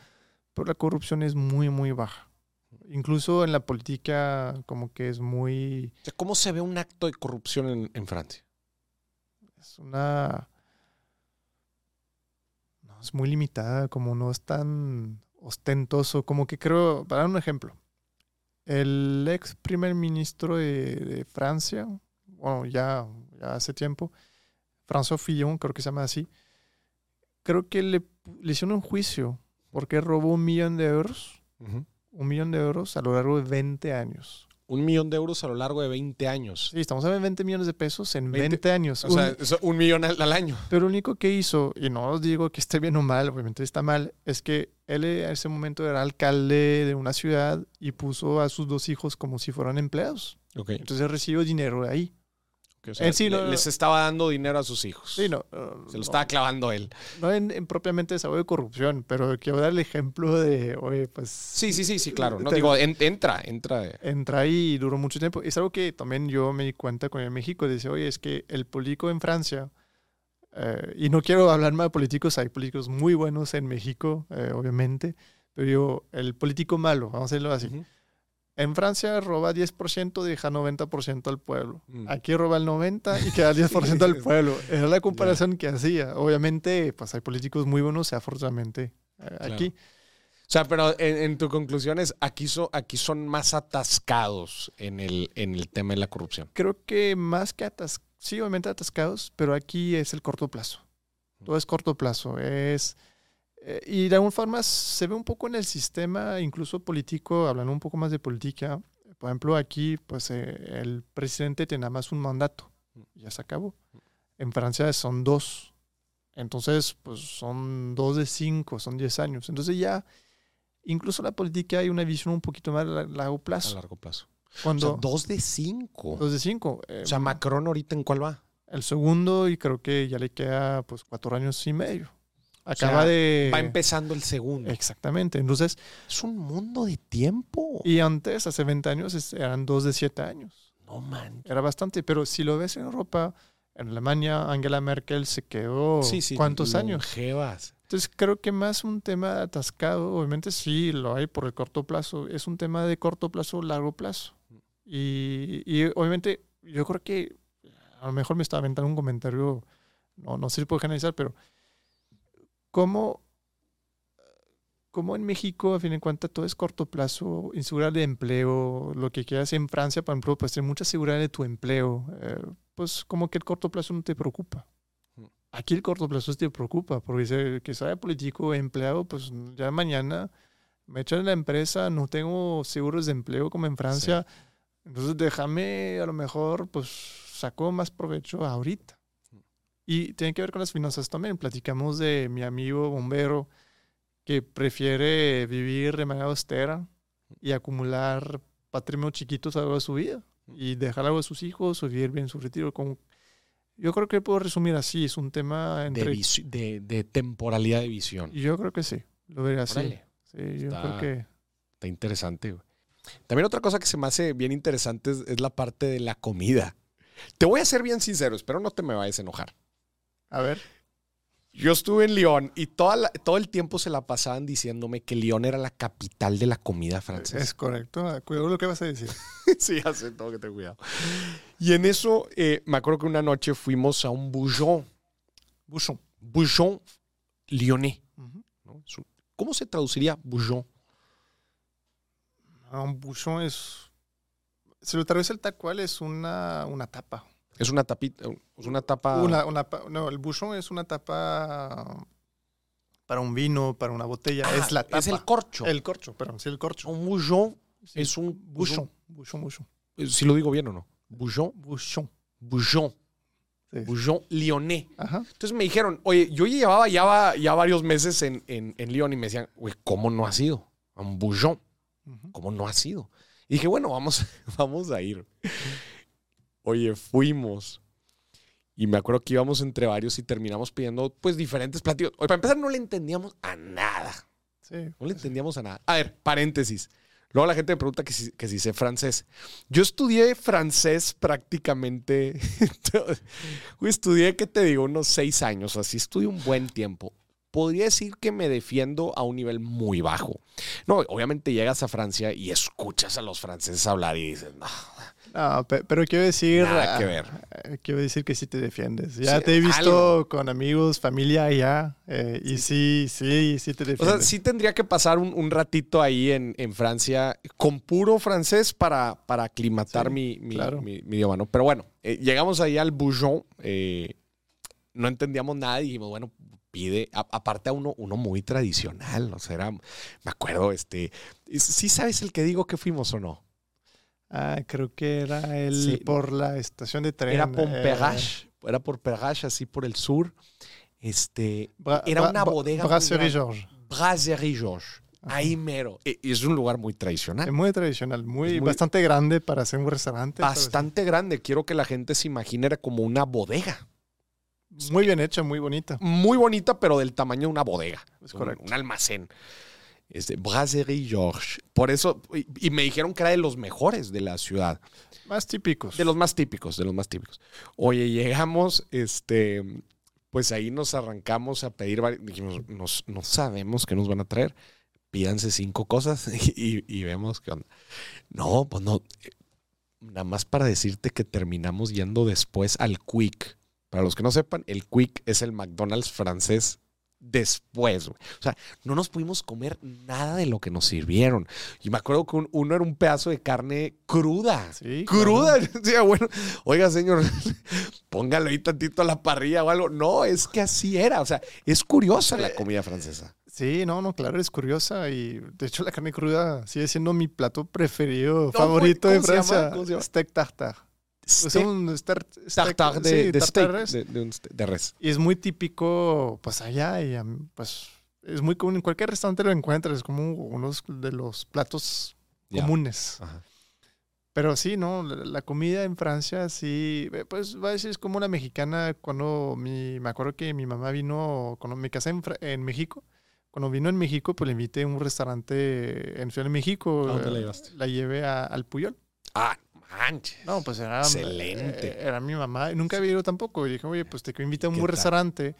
pues la corrupción es muy, muy baja. Incluso en la política como que es muy... ¿Cómo se ve un acto de corrupción en, en Francia? Es una... No, es muy limitada, como no es tan ostentoso, como que creo, para dar un ejemplo, el ex primer ministro de, de Francia, bueno, ya hace tiempo, François Fillon, creo que se llama así, creo que le, le hicieron un juicio porque robó un millón de euros, un millón de euros a lo largo de 20 años. Un millón de euros a lo largo de 20 años. Sí, estamos hablando de 20 millones de pesos en 20, años. O sea, un millón al, año. Pero lo único que hizo, y no os digo que esté bien o mal, obviamente está mal, es que él en ese momento era alcalde de una ciudad y puso a sus dos hijos como si fueran empleados. Okay. Entonces recibió dinero de ahí les estaba dando dinero a sus hijos. Sí, no. Se lo estaba clavando él. No en, propiamente desarrollo de corrupción, pero quiero dar el ejemplo de, oye, pues... Sí, sí, sí, sí, claro. No digo, entra, entra. Entra ahí y duró mucho tiempo. Es algo que también yo me di cuenta con el México. Dice, oye, es que el político en Francia, eh, y no quiero hablar más de políticos, hay políticos muy buenos en México, eh, obviamente, pero yo, el político malo, vamos a decirlo así. En Francia roba 10%, deja 90% al pueblo. Mm. Aquí roba el 90% y queda 10% al pueblo. Era la comparación que hacía. Obviamente, pues hay políticos muy buenos, afortunadamente, eh, aquí. O sea, pero en, tu conclusión es, aquí, aquí son más atascados en el, en el tema de la corrupción. Creo que más que atascados, sí, obviamente atascados, pero aquí es el corto plazo. Todo es corto plazo. Es eh, y de alguna forma se ve un poco en el sistema, incluso político, hablando un poco más de política. Por ejemplo, aquí, pues eh, el presidente tiene nada más un mandato, ya se acabó. En Francia son dos. Entonces, pues son dos de cinco, son diez años. Entonces ya, incluso la política hay una visión un poquito más a largo plazo. A largo plazo. Cuando, o sea, dos de cinco. Dos de cinco. o sea, Macron ahorita en cuál va? El segundo y creo que ya le queda pues cuatro años y medio. Acaba de. Va empezando el segundo. Exactamente. Entonces. Es un mundo de tiempo. Y antes, hace 20 años, eran dos de siete años. No man. Era bastante. Pero si lo ves en Europa, en Alemania, Angela Merkel se quedó. Sí, sí, ¿Cuántos años? Jevas. Entonces creo que más un tema atascado, obviamente sí lo hay por el corto plazo, es un tema de corto plazo, largo plazo. Y, y obviamente yo creo que a lo mejor me estaba aventando un comentario, no, no sé si puedo generalizar, pero ¿cómo, cómo en México, a fin de cuentas, todo es corto plazo, inseguridad de empleo, lo que quieras en Francia, por ejemplo, pues tener mucha seguridad de tu empleo, eh, pues como que el corto plazo no te preocupa. Mm. Aquí el corto plazo te preocupa, porque dice que sea político empleado, pues ya mañana me echan de la empresa, no tengo seguros de empleo como en Francia, entonces déjame a lo mejor, pues saco más provecho ahorita. Y tiene que ver con las finanzas también. Platicamos de mi amigo bombero que prefiere vivir de manera austera y acumular patrimonio chiquitos a lo largo de su vida y dejar algo a sus hijos o vivir bien su retiro. Como, yo creo que puedo resumir así. Es un tema De, entre... visi- de- de temporalidad de visión. Yo creo que sí. Lo vería así. Sí, yo Está- creo que... Está interesante. güey. También otra cosa que se me hace bien interesante es, es la parte de la comida. Te voy a ser bien sincero, espero no te me vayas a enojar. A ver. Yo estuve en Lyon y toda la- todo el tiempo se la pasaban diciéndome que Lyon era la capital de la comida francesa. Es correcto. Ah, Cuidado lo que vas a decir. sí, hace todo que ten cuidado. Y en eso, eh, me acuerdo que una noche fuimos a un bouchon, Bouchon. bouchon lyonnais. ¿Cómo se traduciría bouchon? Un bouchon es... Si lo traduce el tal cual, es una, una tapa. Es una tapita, es una tapa. Una, una pa- no, el bouchon es una tapa para un vino, para una botella. Ah, es la tapa. Es el corcho. El corcho, perdón, sí, el corcho. Un bouchon Sí, es un bouchon. Bouchon, bouchon. Si lo digo bien o no. Bouchon, Bouchon. bouchon, Sí. bouchon lyonnais. Ajá. Entonces me dijeron, oye, yo llevaba ya, va- ya varios meses en, en, en Lyon y me decían, güey, ¿cómo no has ido? A un bouchon. ¿Cómo no has ido? Y dije, bueno, vamos, vamos a ir. Oye, fuimos. Y me acuerdo que íbamos entre varios y terminamos pidiendo, pues, diferentes platillos. Oye, para empezar, no le entendíamos a nada. Sí. No le entendíamos a nada. A ver, paréntesis. Luego la gente me pregunta que si, que si sé francés. Yo estudié francés prácticamente. Estudié, ¿qué te digo? Unos seis años. Así estudié un buen tiempo. Podría decir que me defiendo a un nivel muy bajo. No, obviamente llegas a Francia y escuchas a los franceses hablar y dices, no, No, pe- pero quiero decir. nada que ah, ver. eh, Quiero decir que sí te defiendes. Ya Sí, te he visto algo. con amigos, familia allá. eh, y sí, sí, sí te O defiendes. sea, sí tendría que pasar un, un ratito ahí en, en Francia con puro francés para, para aclimatar Sí, mi, mi, claro. mi- mi idioma, ¿no? Pero bueno, eh, llegamos ahí al Bouchon, eh, no entendíamos nada y dijimos, bueno, pide, a- aparte a uno, uno muy tradicional, o sea, era, me acuerdo, este, ¿sí sabes el que digo que fuimos o no? Ah, creo que era el Sí. por la estación de tren. Era eh, Pomperache, era por Perrache, así por el sur, este, Bra- era Bra- una Bra- bodega Brasserie. Georges. Brasserie Georges, ahí mero, E- y es un lugar muy tradicional. Es muy tradicional, muy, Es muy- bastante grande para ser un restaurante. bastante grande. Quiero que la gente se imagine era como una bodega. Muy bien hecha, muy bonita. Muy bonita, pero del tamaño de una bodega. Es un, correcto. un almacén. Este, Brasserie Georges. Por eso, y, y me dijeron que era de los mejores de la ciudad. Más típicos. De los más típicos, de los más típicos. Oye, llegamos, este, pues ahí nos arrancamos a pedir, dijimos, nos- no sabemos qué nos van a traer. Pídanse cinco cosas y, y vemos qué onda. No, pues no. eh, Nada más para decirte que terminamos yendo después al Quick. Para los que no sepan, el Quick es el McDonald's francés después. güey. O sea, no nos pudimos comer nada de lo que nos sirvieron. Y me acuerdo que un- uno era un pedazo de carne cruda. Sí, Cruda. Bueno, oiga, señor, póngalo ahí tantito a la parrilla o algo. No, es que así era. O sea, es curiosa la comida francesa. Sí, no, no, claro, es curiosa y de hecho la carne cruda sigue siendo mi plato preferido, No, favorito de. Francia. ¿Cómo se llama? Steak tartare. Es Steak un star- steak- tartare de, sí, de tartare steak, res. de, de un de res. Y es muy típico, pues allá, y pues es muy común, en cualquier restaurante lo encuentras, es como uno de los platos Ya. comunes. Ajá. Pero sí, ¿no? La, la comida en Francia, sí, eh, pues va a decir, es como la mexicana cuando mi, me acuerdo que mi mamá vino, cuando me casé en, en México, cuando vino en México, pues le invité a un restaurante en Ciudad de México. ¿A dónde la llevaste? La llevé a- al Puyol. Ah, manches. No, pues era... Excelente. eh, Era mi mamá. Nunca había ido tampoco. Y dije, oye, pues te invité a un restaurante.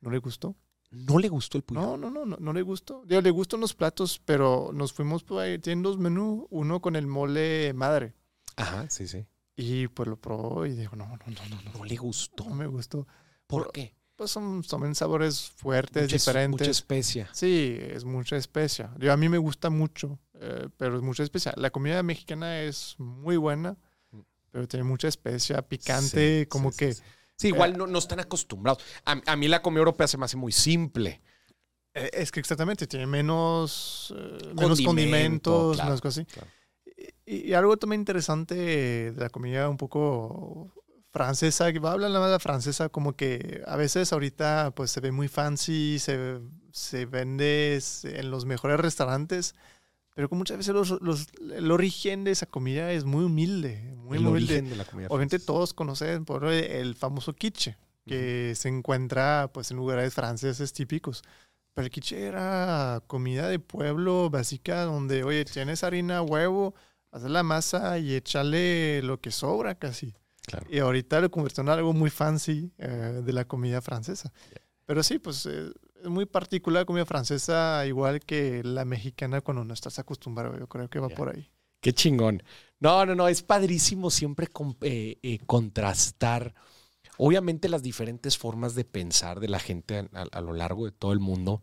No le gustó. ¿No le gustó el puyol? No, no, no, no, no le gustó. Digo, le gustan los platos, pero nos fuimos por ahí. Tienen dos menús, uno con el mole madre. Ajá, sí, sí. Y pues lo probó y dijo, no, no, no, no, no, No le gustó. no me gustó. ¿Por qué? pues son, son sabores fuertes, Mucha, diferentes. mucha especia. Sí, es mucha especia. Yo, a mí me gusta mucho, eh, pero es mucha especia. La comida mexicana es muy buena, pero tiene mucha especia, picante, Sí, como sí, que... sí, igual no, no están acostumbrados. A, a mí la comida europea se me hace muy simple. eh, Es que exactamente, tiene menos, eh, menos Condimento, condimentos, claro, menos cosas así. claro. Y, y algo también interesante de la comida un poco francesa, que va a hablar de la francesa, como que a veces ahorita pues se ve muy fancy, se, se vende en los mejores restaurantes, pero que muchas veces los, los- el origen de esa comida es muy humilde, muy el humilde. origen de la comida. Obviamente francesa. todos conocen por el famoso quiche, que se encuentra pues en lugares franceses típicos. Pero el quiche era comida de pueblo básica donde, oye, tienes harina, huevo, hacer la masa y echarle lo que sobra casi. Claro. Y ahorita lo convirtió en algo muy fancy eh, de la comida francesa. Pero sí, pues eh, muy particular la comida francesa, igual que la mexicana cuando no estás acostumbrado. Yo creo que va por ahí. Qué chingón. No, no, no, es padrísimo siempre con- eh, eh, contrastar, obviamente, las diferentes formas de pensar de la gente a, a- a lo largo de todo el mundo,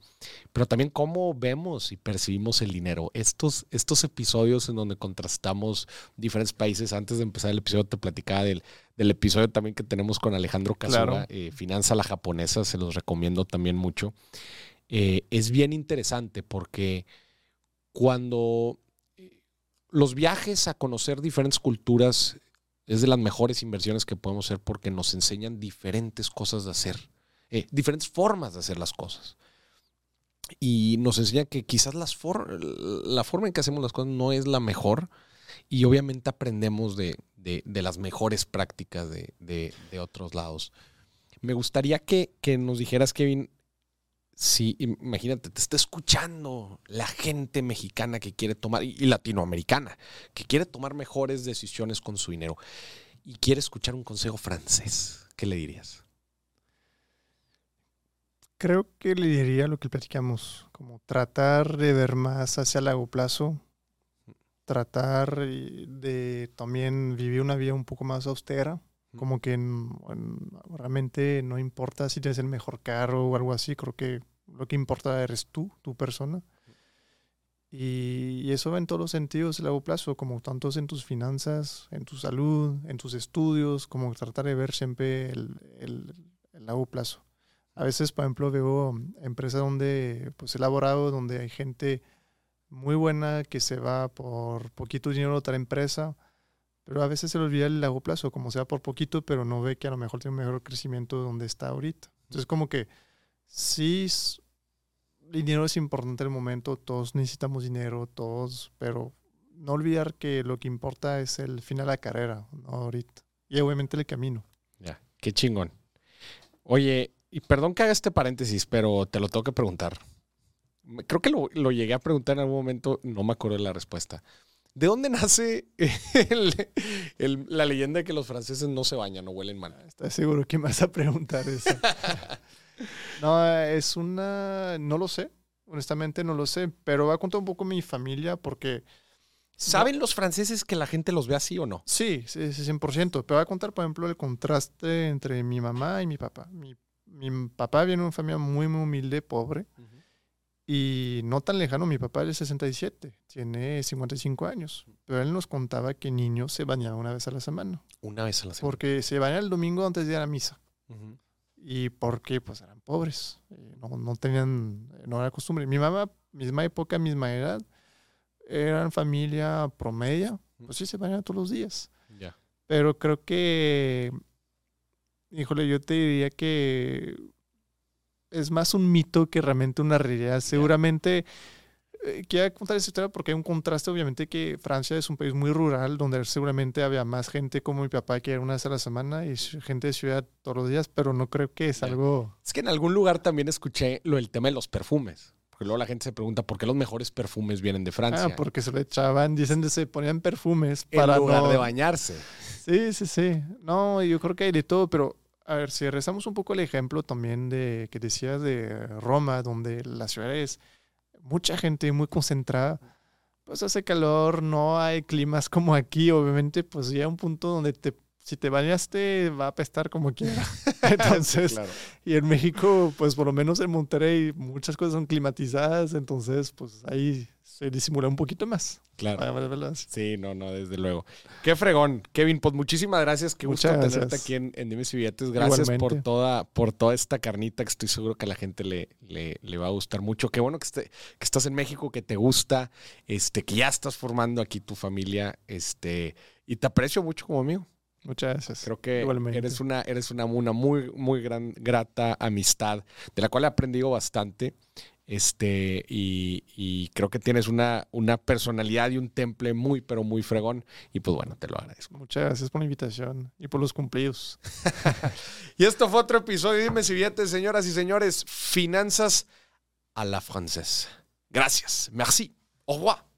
pero también cómo vemos y percibimos el dinero. Estos, estos episodios en donde contrastamos diferentes países, antes de empezar el episodio te platicaba del, del episodio también que tenemos con Alejandro Casura, Claro. eh, Finanza la Japonesa, se los recomiendo también mucho. Eh, es bien interesante porque cuando eh, los viajes a conocer diferentes culturas es de las mejores inversiones que podemos hacer porque nos enseñan diferentes cosas de hacer, eh, diferentes formas de hacer las cosas. Y nos enseña que quizás las for- la forma en que hacemos las cosas no es la mejor y obviamente aprendemos de, de- de las mejores prácticas de, de- otros lados. Me gustaría que, que nos dijeras, Kevin, si imagínate, te está escuchando la gente mexicana que quiere tomar, y latinoamericana, que quiere tomar mejores decisiones con su dinero y quiere escuchar un consejo francés, ¿qué le dirías? Creo que le diría lo que platicamos, como tratar de ver más hacia el largo plazo, tratar y de también vivir una vida un poco más austera, como que en- en- realmente no importa si tienes el mejor carro o algo así, creo que lo que importa eres tú, tu persona. Y, y eso va en todos los sentidos a largo plazo, como tantos en tus finanzas, en tu salud, en tus estudios, como tratar de ver siempre el, el, el largo plazo. A veces, por ejemplo, veo empresas donde, pues, elaborado, donde hay gente muy buena que se va por poquito dinero a otra empresa, pero a veces se le olvida el largo plazo, como sea por poquito, pero no ve que a lo mejor tiene un mejor crecimiento donde está ahorita. Entonces, como que sí, dinero es importante en el momento, todos necesitamos dinero, todos, pero no olvidar que lo que importa es el final de la carrera, no ahorita. Y obviamente el camino. Ya, qué chingón. Oye, y perdón que haga este paréntesis, pero te lo tengo que preguntar. Creo que lo, lo llegué a preguntar en algún momento, no me acuerdo de la respuesta. ¿De dónde nace el- el- la leyenda de que los franceses no se bañan o huelen mal? ¿Estás seguro que me vas a preguntar eso? no, es una... No lo sé. Honestamente no lo sé. Pero va a contar un poco mi familia porque... ¿Saben los franceses que la gente los ve así o no? Sí, sí, sí, 100%. Pero va a contar, por ejemplo, el contraste entre mi mamá y mi papá. Mi, mi papá viene de una familia muy, muy humilde, pobre. Y no tan lejano, mi papá es de 67, tiene 55 años. Pero él nos contaba que niños se bañaban una vez a la semana. Una vez a la semana. Porque se bañaban el domingo antes de ir a la misa. Ujú. Y porque pues eran pobres, eh, no, no tenían, no era costumbre. Mi mamá, misma época, misma edad, eran familia promedia, pues sí se bañaban todos los días. Ya. Pero creo que, híjole, yo te diría que es más un mito que realmente una realidad. Seguramente, eh, quiero contar esa historia porque hay un contraste, obviamente, que Francia es un país muy rural, donde seguramente había más gente como mi papá que era una vez a la semana y gente de ciudad todos los días, pero no creo que es algo... Es que en algún lugar también escuché lo del tema de los perfumes. Porque luego la gente se pregunta por qué los mejores perfumes vienen de Francia. Ah, porque se le echaban, dicen, se ponían perfumes en para lugar no- de bañarse. Sí, sí, sí. No, yo creo que hay de todo, pero a ver, si rezamos un poco el ejemplo también de que decías de Roma, donde la ciudad es mucha gente muy concentrada, pues hace calor, no hay climas como aquí, obviamente, pues llega un punto donde te si te bañaste va a apestar como quiera. Entonces, Claro. y en México, pues por lo menos en Monterrey, muchas cosas son climatizadas, entonces pues ahí se disimula un poquito más. Claro. Sí, no, no, desde luego. Qué fregón. Kevin, pues muchísimas gracias. Qué gusto Muchas tenerte gracias. aquí en, en Dimes y Billetes. Gracias por toda, por toda esta carnita que estoy seguro que a la gente le, le, le va a gustar mucho. Qué bueno que, esté, que estás en México, que te gusta, este, que ya estás formando aquí tu familia, este, y te aprecio mucho como amigo. Muchas gracias. Creo que Igualmente. eres una, eres una, una muy, muy gran, grata amistad, de la cual he aprendido bastante. Este, y, y creo que tienes una, una personalidad y un temple muy, pero muy fregón. Y pues bueno, te lo agradezco. Muchas gracias por la invitación y por los cumplidos. Y esto fue otro episodio. Dime si billetes, señoras y señores. Finanzas a la francesa. Gracias. Merci. Au revoir.